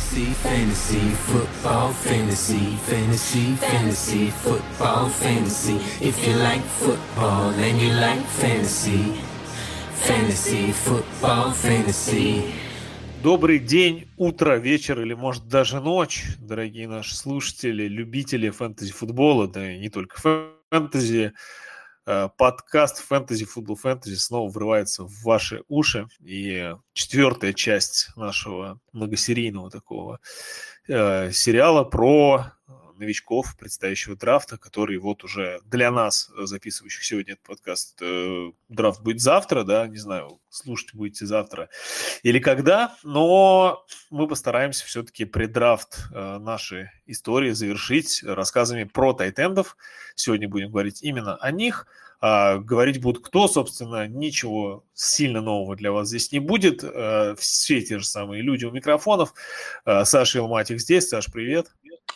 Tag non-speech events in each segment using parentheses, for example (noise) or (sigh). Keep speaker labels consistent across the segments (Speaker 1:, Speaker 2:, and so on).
Speaker 1: Fantasy, fantasy, football, fantasy, fantasy, fantasy, football, fantasy. If you like football and you like fantasy, fantasy, football, fantasy. Добрый день, утро, вечер или, может, даже ночь, дорогие наши слушатели, любители фэнтези-футбола, да и не только фэнтези. Э, подкаст «Фэнтези, футбол, фэнтези» снова врывается в ваши уши. И четвертая часть нашего многосерийного такого э, сериала про новичков предстоящего драфта, который вот уже для нас, записывающих сегодня этот подкаст, э, драфт будет завтра, да, не знаю, слушать будете завтра или когда, но мы постараемся все-таки преддрафт э, нашей истории завершить рассказами про тайтендов. Сегодня будем говорить именно о них. А, говорить будут кто, собственно, ничего сильно нового для вас здесь не будет. А, все те же самые люди у микрофонов. А, Саша Илматик здесь. Саш, привет.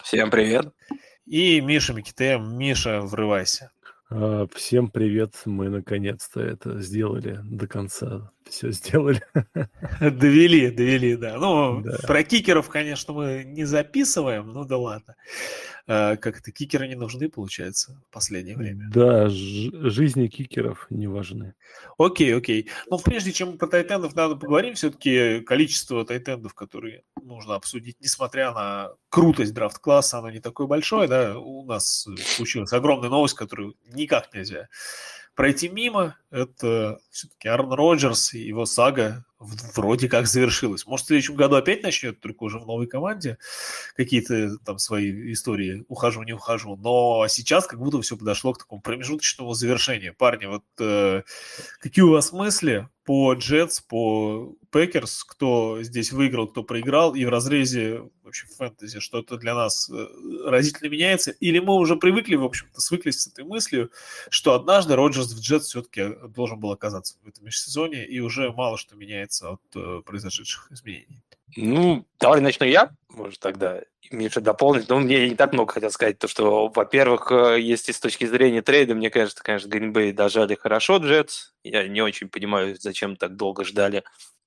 Speaker 2: Всем привет.
Speaker 1: И Миша Микитем. Миша, врывайся.
Speaker 3: А, всем привет. Мы наконец-то это сделали до конца. Все сделали. (laughs)
Speaker 1: Довели, довели, да. Ну, да. про кикеров, конечно, мы не записываем, ну да ладно. А, как это, кикеры не нужны, получается, в последнее время.
Speaker 3: Да, жизни кикеров не важны.
Speaker 1: Окей, окей. Но прежде чем про тайтендов надо поговорим, все-таки количество тайтендов, которые нужно обсудить, несмотря на крутость драфт-класса, оно не такое большое, да, у нас случилась огромная новость, которую никак нельзя пройти мимо. Это все-таки Аарон Роджерс и его сага вроде как завершилась. Может, в следующем году опять начнет, только уже в новой команде, какие-то там свои истории ухожу, не ухожу. Но сейчас как будто все подошло к такому промежуточному завершению. Парни, вот э, какие у вас мысли по Jets, по Packers, кто здесь выиграл, кто проиграл, и в разрезе вообще фэнтези что-то для нас э, разительно меняется, или мы уже привыкли, в общем-то, свыклись с этой мыслью, что однажды Роджерс в Джетс все-таки должен был оказаться в этом межсезонье, и уже мало что меняется от э, произошедших изменений.
Speaker 2: Ну, давай начну я, может, тогда Миша дополнить. Ну, мне не так много хотел сказать, то, что, во-первых, э, если с точки зрения трейда, мне кажется, конечно, Гринбей дожали хорошо Джетс. Я не очень понимаю, зачем так долго ждали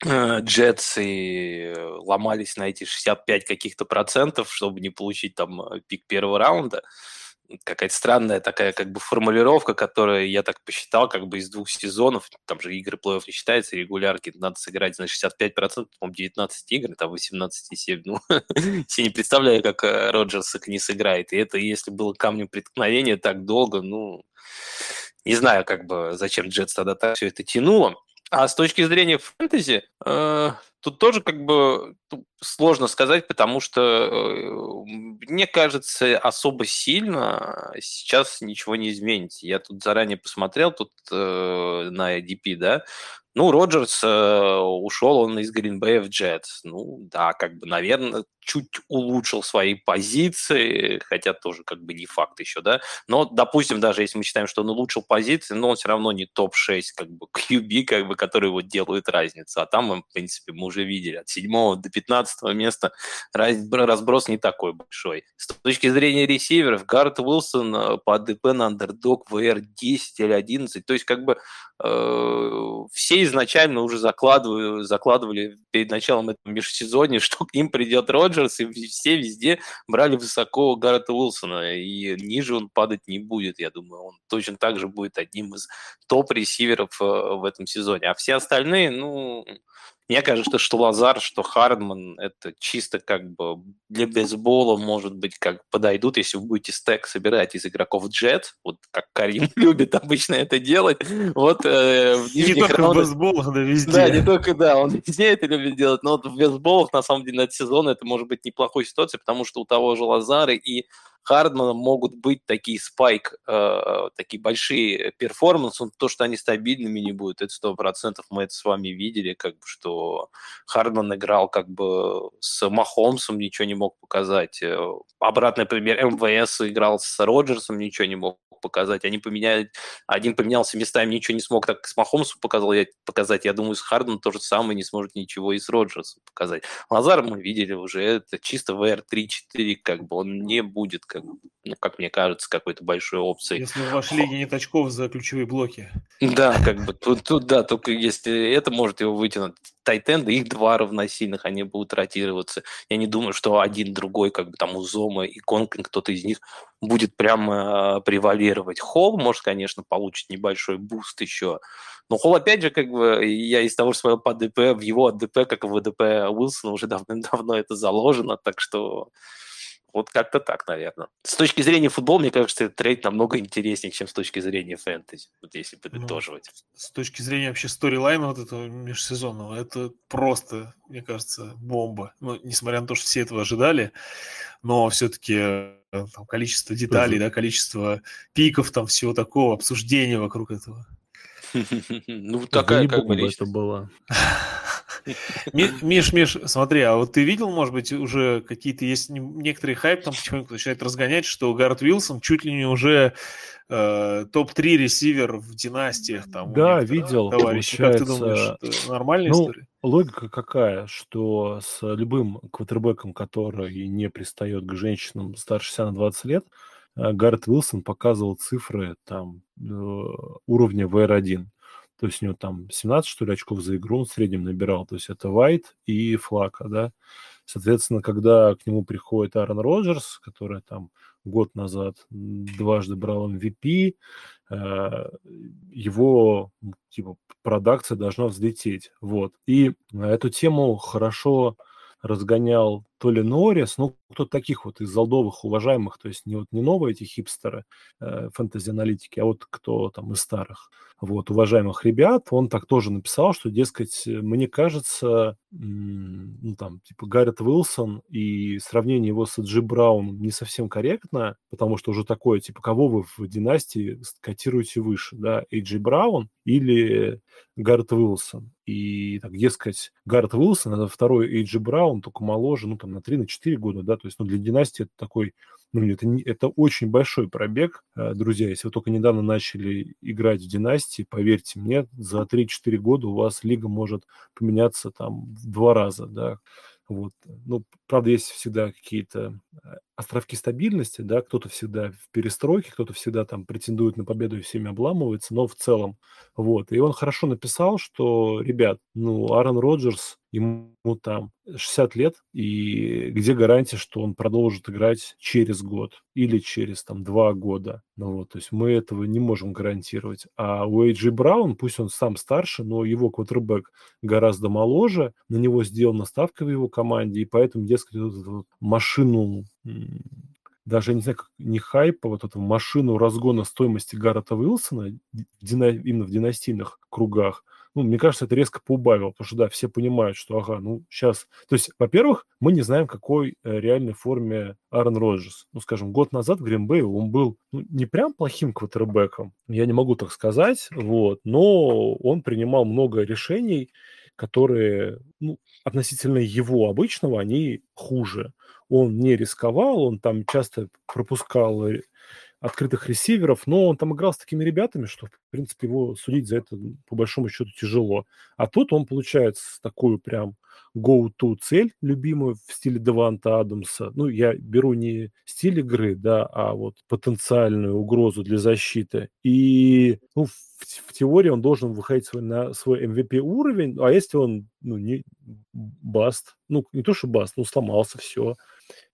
Speaker 2: э, Джетс и ломались на эти 65 каких-то процентов, чтобы не получить там пик первого раунда. Какая-то странная такая как бы формулировка, которая, я так посчитал, как бы из двух сезонов, там же игры плей-офф не считается, регулярки, надо сыграть на 65%, по-моему, 19 игр, там 18,7, ну, (laughs) я не представляю, как э, Роджерс их не сыграет, и это, если было камнем преткновения так долго, ну, не знаю, как бы, зачем Джетс тогда так все это тянуло. А с точки зрения фэнтези, э, тут тоже как бы сложно сказать, потому что э, мне кажется, особо сильно сейчас ничего не изменится. Я тут заранее посмотрел тут э, на ADP, да, ну, Роджерс э, ушел он из Гринбея в Джетс. Ну, да, как бы, наверное, чуть улучшил свои позиции, хотя тоже как бы не факт еще, да. Но, допустим, даже если мы считаем, что он улучшил позиции, но он все равно не топ-6, как бы, (laughs) QB, как бы, которые вот делают разницу. А там, в принципе, мы уже видели от 7 до 15 места разброс не такой большой. С точки зрения ресиверов, Гаррет Уилсон э, по АДП на андердог VR 10 или 11, то есть как бы э, все изначально уже закладывали, перед началом этого межсезонья, (laughs) что к ним придет Роджерс, и все везде брали высоко Гаррета Уилсона, и ниже он падать не будет, я думаю. Он точно так же будет одним из топ-ресиверов э, в этом сезоне. А все остальные, ну, мне кажется, что Лазар, что Хардман, это чисто как бы для бейсбола, может быть, как подойдут, если вы будете стек собирать из игроков джет, вот как Карим (laughs) любит обычно это делать. Вот э,
Speaker 1: в Не только раундах... в бейсболах, да, везде.
Speaker 2: Да, не только, да, он везде это любит делать, но вот в бейсболах, на самом деле, на этот сезон это может быть неплохой ситуация, потому что у того же Лазара и Хардмана могут быть такие спайк, э, такие большие перформансы, то, что они стабильными не будут, это сто процентов мы это с вами видели, как бы, что Хардман играл как бы с Махомсом, ничего не мог показать. Э, обратный пример, МВС играл с Роджерсом, ничего не мог показать. Они поменяли, один поменялся местами, ничего не смог так с Махомсом показал, я, показать. Я думаю, с Хардом то же самое не сможет ничего и с Роджерсом показать. Лазар мы видели уже, это чисто VR 3-4, как бы он не будет как, ну, как мне кажется, какой-то большой опцией.
Speaker 1: Если в вашей лиге нет очков за ключевые блоки.
Speaker 2: Да, как бы тут, тут да, только если это может его вытянуть. Тайтенды, их два равносильных, они будут ротироваться. Я не думаю, что один другой, как бы там Узома и Конклин, кто-то из них будет прямо превалировать. Холл, может, конечно, получит небольшой буст еще. Но Холл, опять же, как бы, я из того, что смотрел по ADP, в его ADP, как и в ADP Уилсона, уже давным-давно это заложено, так что вот как-то так, наверное. С точки зрения футбола, мне кажется, этот trade намного интереснее, чем с точки зрения фэнтези, вот если подытоживать.
Speaker 1: Ну, с точки зрения вообще сторилайна вот этого межсезонного, это просто, мне кажется, бомба. Ну, несмотря на то, что все этого ожидали, но все-таки э, там, количество деталей, да, количество пиков, там всего такого, обсуждения вокруг этого. (laughs)
Speaker 2: Ну, такая как бы
Speaker 3: это была. (laughs)
Speaker 1: Миш, Миш, смотри, а вот ты видел, может быть, уже какие-то есть некоторые хайп, там потихоньку начинает разгонять, что Гаррет Уилсон чуть ли не уже э, топ-3 ресивер в династиях. Там,
Speaker 3: да, видел.
Speaker 1: Товарищи, как ты думаешь, это нормальная ну, история?
Speaker 3: Логика какая, что с любым квотербеком, который не пристает к женщинам старше себя на 20 лет, э, Гаррет Уилсон показывал цифры там э, уровня VR1. То есть у него там 17, что ли, очков за игру он в среднем набирал. То есть это Вайт и Флака, да. Соответственно, когда к нему приходит Аарон Роджерс, который там год назад дважды брал MVP, э, его типа продакция должна взлететь. Вот. И эту тему хорошо разгонял то ли Норрис, ну, кто-то таких вот из залдовых уважаемых, то есть не вот не новые эти хипстеры э, фэнтези-аналитики, а вот кто там из старых, вот, уважаемых ребят, он так тоже написал, что, дескать, мне кажется, ну, там, типа, Гаррет Уилсон и сравнение его с Джи Брауном не совсем корректно, потому что уже такое, типа, кого вы в династии котируете выше, да, Эйджи Браун или Гаррет Уилсон. И, так, дескать, Гаррет Уилсон – это второй Эйджи Браун, только моложе, ну, там, на 3 на 4 года, да, то есть, ну, для династии это такой, ну, это, это очень большой пробег, э, друзья, если вы только недавно начали играть в династии, поверьте мне, за 3-4 года у вас лига может поменяться там в два раза, да, вот. Ну, правда, есть всегда какие-то э, островки стабильности, да, кто-то всегда в перестройке, кто-то всегда там претендует на победу и всеми обламывается, но в целом, вот. И он хорошо написал, что, ребят, ну, Аарон Роджерс ему там 60 лет, и где гарантия, что он продолжит играть через год или через там два года? Ну вот, то есть мы этого не можем гарантировать. А у Эйджи Браун, пусть он сам старше, но его квотербек гораздо моложе, на него сделана ставка в его команде, и поэтому, дескать, вот эту машину даже, не знаю, как, не хайпа, вот эту машину разгона стоимости Гаррета Уилсона именно в династийных кругах, ну, мне кажется, это резко поубавило, потому что, да, все понимают, что, ага, ну, сейчас... То есть, во-первых, мы не знаем, какой э, реальной форме Аарон Роджерс. Ну, скажем, год назад в Гринбэе он был ну, не прям плохим квотербеком, я не могу так сказать, вот, но он принимал много решений, которые, ну, относительно его обычного, они хуже. Он не рисковал, он там часто пропускал открытых ресиверов, но он там играл с такими ребятами, что, в принципе, его судить за это, по большому счету, тяжело. А тут он получает такую прям go-to цель любимую в стиле Деванта Адамса. Ну, я беру не стиль игры, да, а вот потенциальную угрозу для защиты. И ну, в, в теории он должен выходить свой, на свой MVP уровень, а если он, ну, не баст, ну, не то, что баст, ну, сломался, все,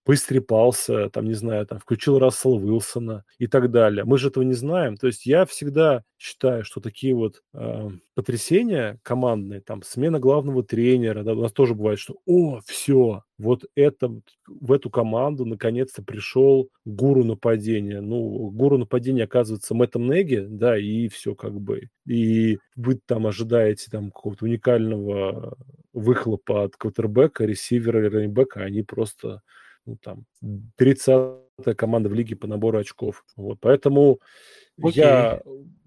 Speaker 3: поистрепался, там, не знаю, там, включил Рассела Уилсона и так далее. Мы же этого не знаем. То есть я всегда считаю, что такие вот э, потрясения командные, там, смена главного тренера, да, у нас тоже бывает, что, о, все, вот это, в эту команду наконец-то пришел гуру нападения. Ну, гуру нападения оказывается Мэттом Неги, да, и все как бы. И вы там ожидаете там какого-то уникального выхлопа от квотербека, ресивера или раннибека, они просто ну, там, 30 команда в лиге по набору очков. Вот, поэтому я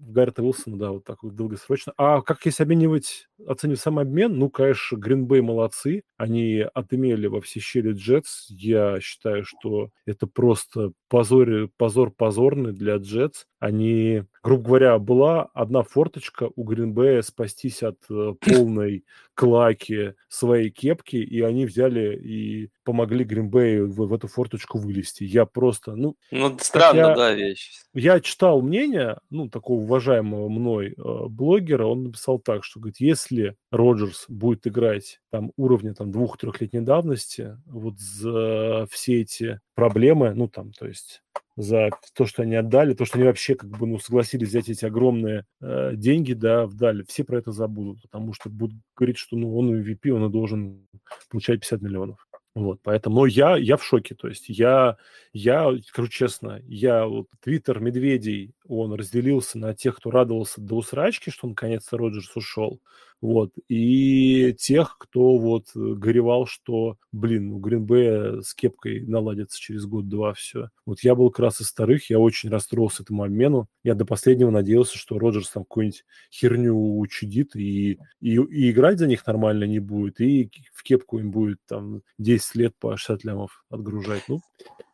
Speaker 3: Гаррета Уилсона, да, вот так вот долгосрочно. А как если обменивать, оценивать сам обмен? Ну, конечно, Гринбей молодцы. Они отымели во все щели Джетс. Я считаю, что это просто позор, позор позорный для Джетс. Они, грубо говоря, была одна форточка у Гринбея спастись от э, (coughs) полной клаки своей кепки, и они взяли и помогли Гринбею в, в эту форточку вылезти. Я просто, ну...
Speaker 2: Ну, странно,
Speaker 3: я,
Speaker 2: да, вещь.
Speaker 3: Я читал мнение, ну, такого уважаемого мной э, блогера, он написал так, что, говорит, если Роджерс будет играть там уровня там двух-трехлетней давности, вот за все эти проблемы, ну, там, то есть за то, что они отдали, то, что они вообще как бы ну, согласились взять эти огромные э, деньги, да, вдали, все про это забудут, потому что будут говорить, что ну, он MVP, он и должен получать 50 миллионов. Вот, поэтому, я, я в шоке, то есть я, я, скажу честно, я вот твиттер Медведей, он разделился на тех, кто радовался до усрачки, что наконец-то Роджерс ушел, вот, и тех, кто вот горевал, что, блин, у Гринбея с кепкой наладится через год-два все. Вот я был как раз из старых, я очень расстроился этому обмену, я до последнего надеялся, что Роджерс там какую-нибудь херню учудит и, и, и играть за них нормально не будет, и в кепку им будет там 10 лет по 60 лямов отгружать. Ну.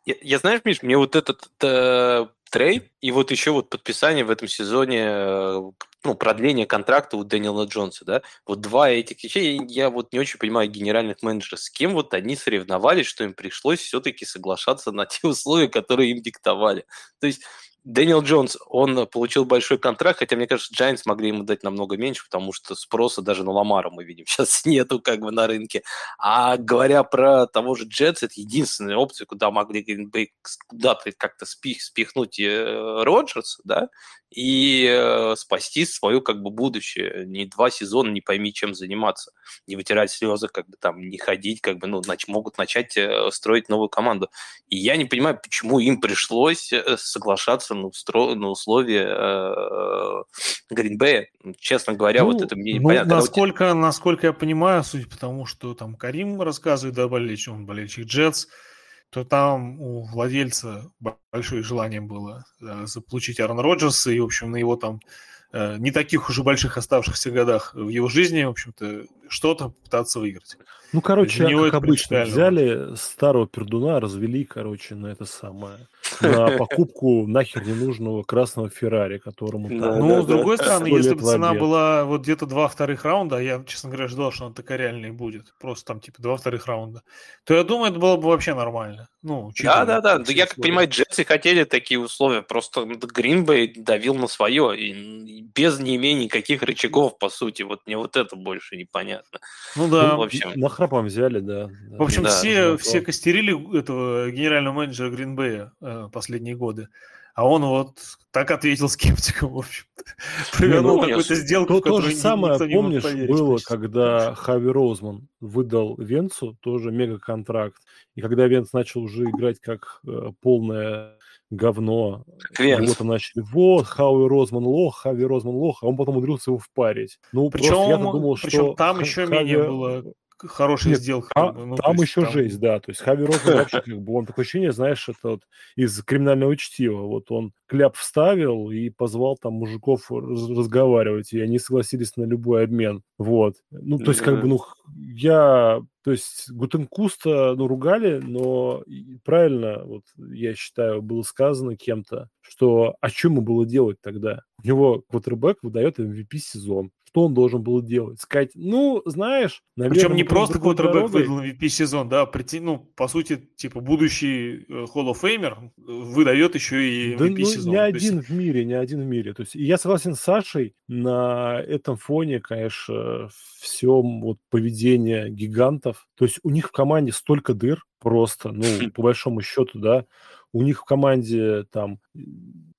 Speaker 2: Я, я знаешь, Миш, мне вот этот э, трейд и вот еще вот подписание в этом сезоне э, ну, продление контракта у Дэниела Джонса, да, вот два этих вещей, я вот не очень понимаю генеральных менеджеров, с кем вот они соревновались, что им пришлось все-таки соглашаться на те условия, которые им диктовали. То есть Дэниел Джонс, он получил большой контракт, хотя, мне кажется, Giants могли ему дать намного меньше, потому что спроса даже на Ламара мы видим (laughs) сейчас нету как бы на рынке. А говоря про того же Джетс, это единственная опция, куда могли куда-то как-то спих, спихнуть э, Роджерс, да, и э, спасти свое как бы будущее. Не два сезона, не пойми, чем заниматься. Не вытирать слезы, как бы там, не ходить, как бы, ну, нач- могут начать э, строить новую команду. И я не понимаю, почему им пришлось э, соглашаться на, устро- на условия э, Гринбея. Честно говоря, ну, вот это мне
Speaker 1: ну, непонятно. Насколько, насколько я понимаю, суть потому, что там Карим рассказывает, да, болельщик, он болельщик Джетс, то там у владельца большое желание было э, заполучить Аарона Роджерса, и, в общем, на его там э, не таких уже больших оставшихся годах в его жизни, в общем-то, что-то пытаться выиграть.
Speaker 3: Ну, короче, как обычно, взяли старого пердуна, развели, короче, на это самое на (laughs) покупку нахер ненужного красного Феррари, которому...
Speaker 1: Да, ну, да, с другой да. стороны, если бы цена была вот где-то два вторых раунда, а я, честно говоря, ждал, что она такая реальная будет, просто там типа два вторых раунда, то я думаю, это было бы вообще нормально. Ну,
Speaker 2: да, да, да. Я как понимаю, Джетсы хотели такие условия, просто Гринбей давил на свое, и без не имения никаких рычагов, по сути. Вот мне вот это больше непонятно.
Speaker 3: Ну да. Ну, в общем... Нахрапом взяли, да.
Speaker 1: В общем, да, все, да, все костерили этого генерального менеджера Гринбея э, последние годы. А он вот так ответил (laughs) скептикам, в общем (laughs)
Speaker 3: Провернул ну, какую-то сделку, то, же самое, помнишь, было, почти. когда Хави Роузман выдал Венцу тоже мега-контракт. И когда Венц начал уже играть как э, полное говно, Венц. его там начали, вот, Хави Розман лох, Хави Розман лох, а он потом умудрился его впарить.
Speaker 1: Ну, причем, я думал, причем что там еще Хави... менее было хорошая Нет, сделка.
Speaker 3: А, ну, там еще там... жесть, да. То есть Хави Розен вообще как бы, он такое ощущение, знаешь, это вот из криминального чтива. Вот он кляп вставил и позвал там мужиков разговаривать, и они согласились на любой обмен. Вот. Ну, то есть, как бы, ну, я... То есть Гутенкуста, ну, ругали, но правильно, вот я считаю, было сказано кем-то, что а что ему было делать тогда? У него квотербек выдает MVP сезон что он должен был делать? Сказать, ну, знаешь...
Speaker 1: Наверное, Причем не просто квотербек выдал MVP сезон, да, прийти, ну, по сути, типа, будущий э, Hall of Famer выдает еще и MVP да, ну,
Speaker 3: не один есть... в мире, не один в мире. То есть я согласен с Сашей, на этом фоне, конечно, все вот поведение гигантов. То есть у них в команде столько дыр просто, ну, по большому счету, да, у них в команде там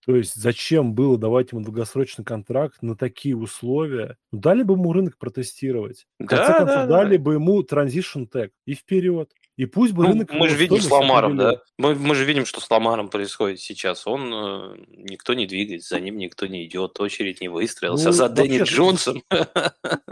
Speaker 3: то есть зачем было давать ему долгосрочный контракт на такие условия? Ну, дали бы ему рынок протестировать. В конце да, концов, да, дали да. бы ему transition tag и вперед. И пусть бы
Speaker 2: Ну,
Speaker 3: рынок...
Speaker 2: мы же видим с
Speaker 3: стоимость
Speaker 2: Ламаром,
Speaker 3: определил.
Speaker 2: да? Мы, мы же видим, что с Ламаром происходит сейчас. Он э, никто не двигается, за ним никто не идет, очередь не выстроился.
Speaker 3: Ну,
Speaker 2: за Дэнни Джонсом.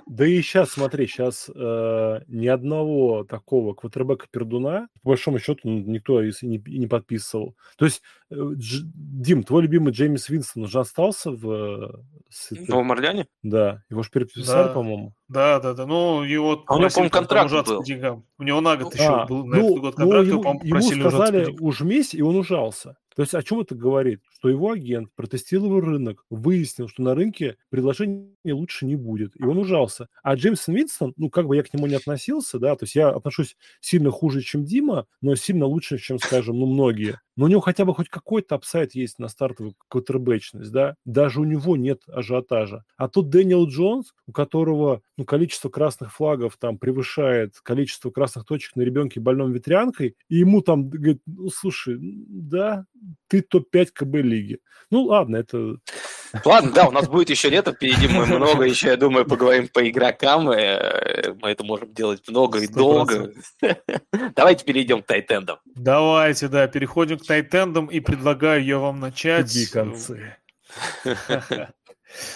Speaker 3: Да и сейчас, смотри, сейчас ни одного такого квотербека-пердуна, по большому счету, никто и не, и не подписывал. То есть, э, Дж- Дим, твой любимый Джеймис Винстон уже остался в... э, с
Speaker 2: В Орлеане?
Speaker 3: Да, его же переписали,
Speaker 1: Да.
Speaker 3: по-моему.
Speaker 1: Да, да, да. Ну, его
Speaker 2: А у него, по-моему, контракт был.
Speaker 1: по деньгам. У него на год еще
Speaker 3: А,
Speaker 1: был на
Speaker 3: ну,
Speaker 1: этот год
Speaker 3: ну,
Speaker 1: контракт, его,
Speaker 3: ему,
Speaker 1: по-моему,
Speaker 3: ему
Speaker 1: попросили по
Speaker 3: сказали ужмись, и он ужался. То есть о чем это говорит? Что его агент протестировал рынок, выяснил, что на рынке предложений лучше не будет, и он ужался. А Джеймсон Винстон, ну, как бы я к нему не относился, да, то есть я отношусь сильно хуже, чем Дима, но сильно лучше, чем, скажем, ну, многие. Но у него хотя бы хоть какой-то апсайт есть на стартовую квотербечность, да, даже у него нет ажиотажа. А тут Дэниел Джонс, у которого ну, количество красных флагов там превышает количество красных точек на ребенке больном ветрянкой, и ему там говорит, ну, слушай, да, ты топ-5 КБ лиги. Ну, ладно, это...
Speaker 2: Ладно, да, у нас будет еще лето впереди, мы много еще, я думаю, поговорим по игрокам, э, мы это можем делать много и
Speaker 1: Сто
Speaker 2: долго. (laughs) Давайте перейдем к тайтендам.
Speaker 1: Давайте, да, переходим к тайтендам и предлагаю я вам начать.
Speaker 3: Тугие концы. (laughs)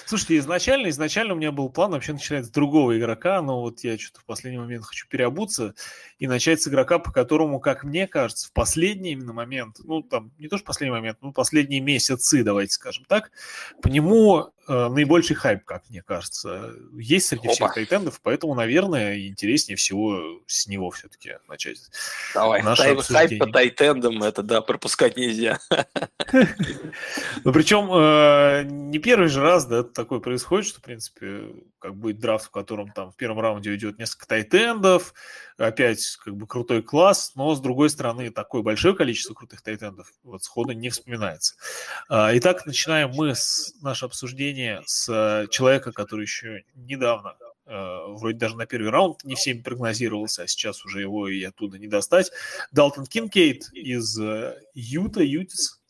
Speaker 1: Слушайте, изначально, изначально у меня был план вообще начинать с другого игрока, но вот я что-то в последний момент хочу переобуться и начать с игрока, по которому, как мне кажется, в последний именно момент, ну там не то что последний момент, ну последние месяцы, давайте скажем так, по нему э, наибольший хайп, как мне кажется, есть среди всех
Speaker 2: Опа.
Speaker 1: тайтендов, поэтому, наверное, интереснее всего с него все-таки начать.
Speaker 2: Давай,
Speaker 1: Наше
Speaker 2: хайп
Speaker 1: обсуждение.
Speaker 2: по тайтендам, это, да, пропускать нельзя. (laughs)
Speaker 1: Ну, причем э, не первый же раз, да, такое происходит, что, в принципе, как будет драфт, в котором там в первом раунде уйдет несколько тайтендов, опять как бы крутой класс, но, с другой стороны, такое большое количество крутых тайтендов вот сходу не вспоминается. А, Итак, начинаем мы с, наше обсуждение с э, человека, который еще недавно э, вроде даже на первый раунд не всеми прогнозировался, а сейчас уже его и оттуда не достать. Далтон Кинкейт из э, Юта, Utes.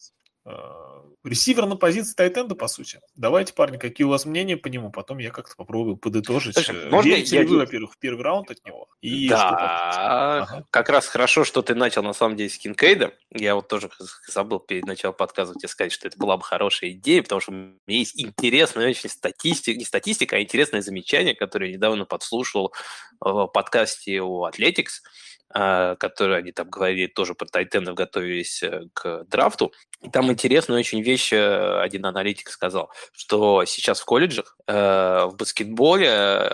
Speaker 1: Э, Ресивер на позиции тайтенда, по сути. Давайте, парни, какие у вас мнения по нему? Потом я как-то попробую подытожить.
Speaker 2: Слушай,
Speaker 1: Э,
Speaker 2: можно
Speaker 1: Верите
Speaker 2: я
Speaker 1: ли вы, во-первых, в первый раунд от него? И
Speaker 2: Да?
Speaker 1: Ага.
Speaker 2: как раз хорошо, что ты начал на самом деле с Кинкейда. Я вот тоже забыл перед началом подкаста тебе сказать, что это была бы хорошая идея, потому что у меня есть интересная очень статистика, не статистика, а интересное замечание, которое я недавно подслушал в подкасте у Athletics, э, которые они там говорили тоже про тайтендов, готовились э, к драфту. И там интересную очень вещь э, один аналитик сказал, что сейчас в колледжах э, в баскетболе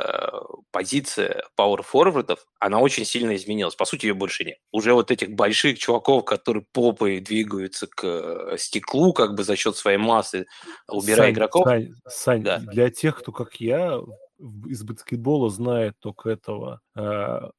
Speaker 2: позиция пауэр-форвардов, она очень сильно изменилась. По сути, ее больше нет. Уже вот этих больших чуваков, которые попой двигаются к стеклу, как бы за счет своей массы, убирая
Speaker 3: Сань,
Speaker 2: игроков.
Speaker 3: Сань, Сань,
Speaker 2: Да.
Speaker 3: для тех, кто, как я, из баскетбола знает только этого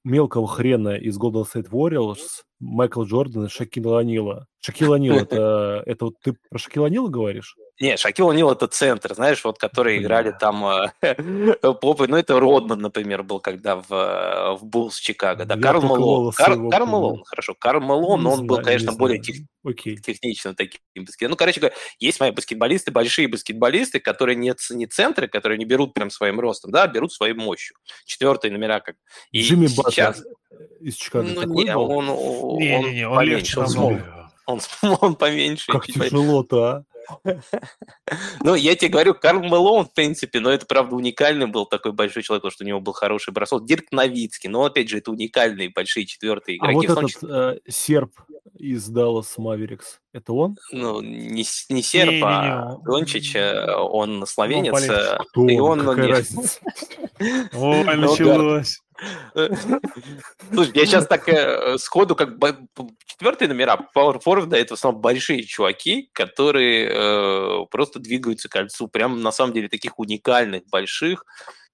Speaker 3: мелкого хрена из Golden State Warriors, Майкла Джордана, Шакила Анила. Шакил Анил, это, (laughs) это вот ты про Шакила Анила говоришь?
Speaker 2: Не, Шакил О'Нил это центр, знаешь, вот которые играли там э, (laughs) попы. Ну, это Родман, например, был, когда в, э, в Буллс Чикаго. Да, Карл Малон. Карл. Малон, хорошо. Карл Малон, он был, конечно,
Speaker 3: не
Speaker 2: более технично таким баскетболистом. Ну, короче говоря, есть мои баскетболисты, большие баскетболисты, которые не, не центры, которые не берут прям своим ростом, да, а берут своей мощью. Четвертые номера как. И
Speaker 3: Джимми
Speaker 2: сейчас...
Speaker 3: Батлер из Чикаго
Speaker 2: Ну,
Speaker 3: такой
Speaker 2: не,
Speaker 3: был?
Speaker 2: он, он,
Speaker 1: Не-не-не, он легче
Speaker 2: поменьше, он,
Speaker 3: намного.
Speaker 2: он, он поменьше.
Speaker 3: Как
Speaker 2: по-
Speaker 3: тяжело-то, а?
Speaker 2: Ну, я тебе говорю, Карл Мэлоун, в принципе, но это, правда, уникальный был такой большой человек, потому что у него был хороший бросок. Дирк Новицкий, но, опять же, это уникальные большие четвертые
Speaker 3: А
Speaker 2: игроки.
Speaker 3: вот
Speaker 2: в том
Speaker 3: этот э, серб из Даллас Маверикс, это он?
Speaker 2: ну, не, не серб,
Speaker 1: Не-не-не,
Speaker 2: а
Speaker 1: он-
Speaker 2: Дончич, э, он словенец. э,
Speaker 3: Кто
Speaker 2: и
Speaker 3: он?
Speaker 2: он, ну,
Speaker 3: Какая
Speaker 2: не-
Speaker 3: разница? (laughs)
Speaker 1: Ой,
Speaker 2: Ну,
Speaker 1: началось.
Speaker 2: Слушай, я сейчас так э, сходу, как четвертые номера, Power Forward, это в основном большие чуваки, которые э, просто двигаются к кольцу, прям на самом деле таких уникальных, больших.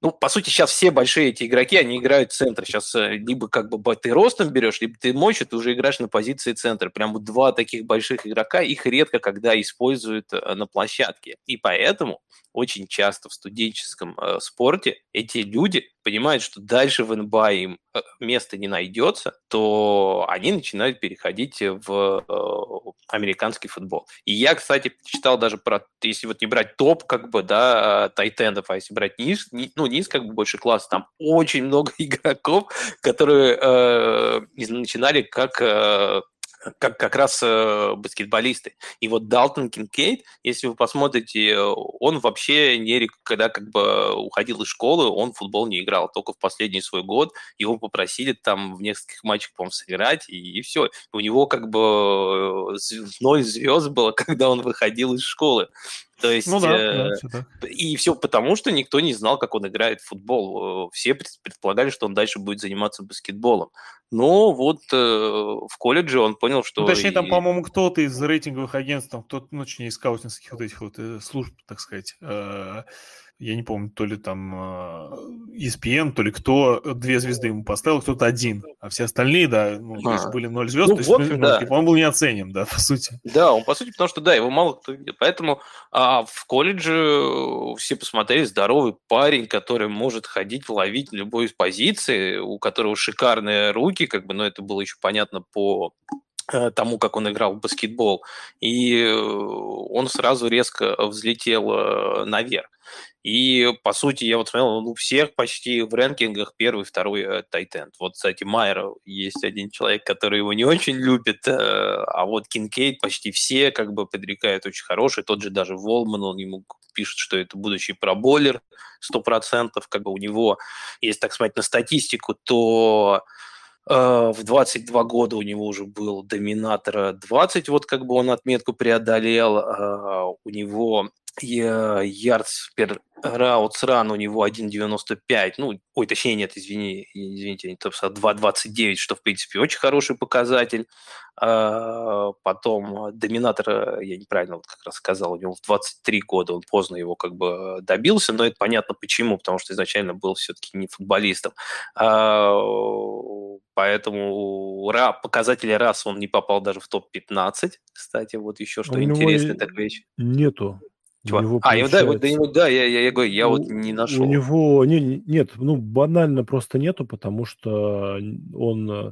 Speaker 2: Ну, по сути, сейчас все большие эти игроки, они играют в центр. Сейчас э, либо как бы ты ростом берешь, либо ты мощью, ты уже играешь на позиции центра. Прям два таких больших игрока, их редко когда используют э, на площадке. И поэтому очень часто в студенческом э, спорте эти люди понимают, что дальше в НБА им э, места не найдется, то они начинают переходить в, э, американский футбол. И я, кстати, читал даже про, если вот не брать топ, как бы, да, тайтендов, а если брать низ, ну, низ, как бы, больше класс, там очень много (laughs) игроков, которые э, начинали как э, как, как раз э, баскетболисты. И вот Далтон Кинкейд, если вы посмотрите, он вообще не, когда как бы уходил из школы, он в футбол не играл. Только в последний свой год его попросили там в нескольких матчах, по-моему, сыграть, и, и все. У него как бы ноль звезд было, (laughs) когда он выходил из школы. То есть, ну, да, э, да, и все потому, что никто не знал, как он играет в футбол. Все предполагали, что он дальше будет заниматься баскетболом. Но вот э, в колледже он понял, что...
Speaker 1: Ну, точнее, там, по-моему, кто-то из рейтинговых агентств, кто-то, ну, точнее, из скаутинских вот этих вот э, служб, так сказать, э, я не помню, то ли там а, ESPN, то ли кто, две звезды ему поставил, кто-то один, а все остальные, да, ну, а. есть были ноль звезд, ну, то есть, общем, ну, да. Типа, он был не оценен, да, (laughs) по сути.
Speaker 2: Да, он по сути, потому что, да, его мало кто видит, поэтому а в колледже все посмотрели, здоровый парень, который может ходить, ловить любой из позиций, у которого шикарные руки, как бы, но это было еще понятно по Э, тому, как он играл в баскетбол, и э, он сразу резко взлетел э, наверх. И, по сути, я вот смотрел, ну, у всех почти в рэнкингах первый, второй тайтенд. Вот, кстати, Майер есть один человек, который его не очень любит, а вот Кинкейд почти все как бы предрекают очень хороший. Тот же даже Волман, он ему пишет, что это будущий проболер, процентов как бы у него, есть, так сказать, на статистику, то Э, в 22 года у него уже был доминатор 20, вот как бы он отметку преодолел. Э, у него ярдс пер раутс ран у него 1.95, ну, ой, точнее, нет, извини, извините, это 2.29, что, в принципе, очень хороший показатель. А, потом доминатор, я неправильно вот как раз сказал, у него в 23 года, он поздно его как бы добился, но это понятно почему, потому что изначально был все-таки не футболистом. А, поэтому показатели раз он не попал даже в топ-15, кстати, вот еще что интересная такая вещь.
Speaker 3: Нету
Speaker 2: Чего? него а, получается... да, вот, да, да, я, я, я говорю, я у, вот не нашел.
Speaker 3: У него не, нет, ну банально просто нету, потому что он э,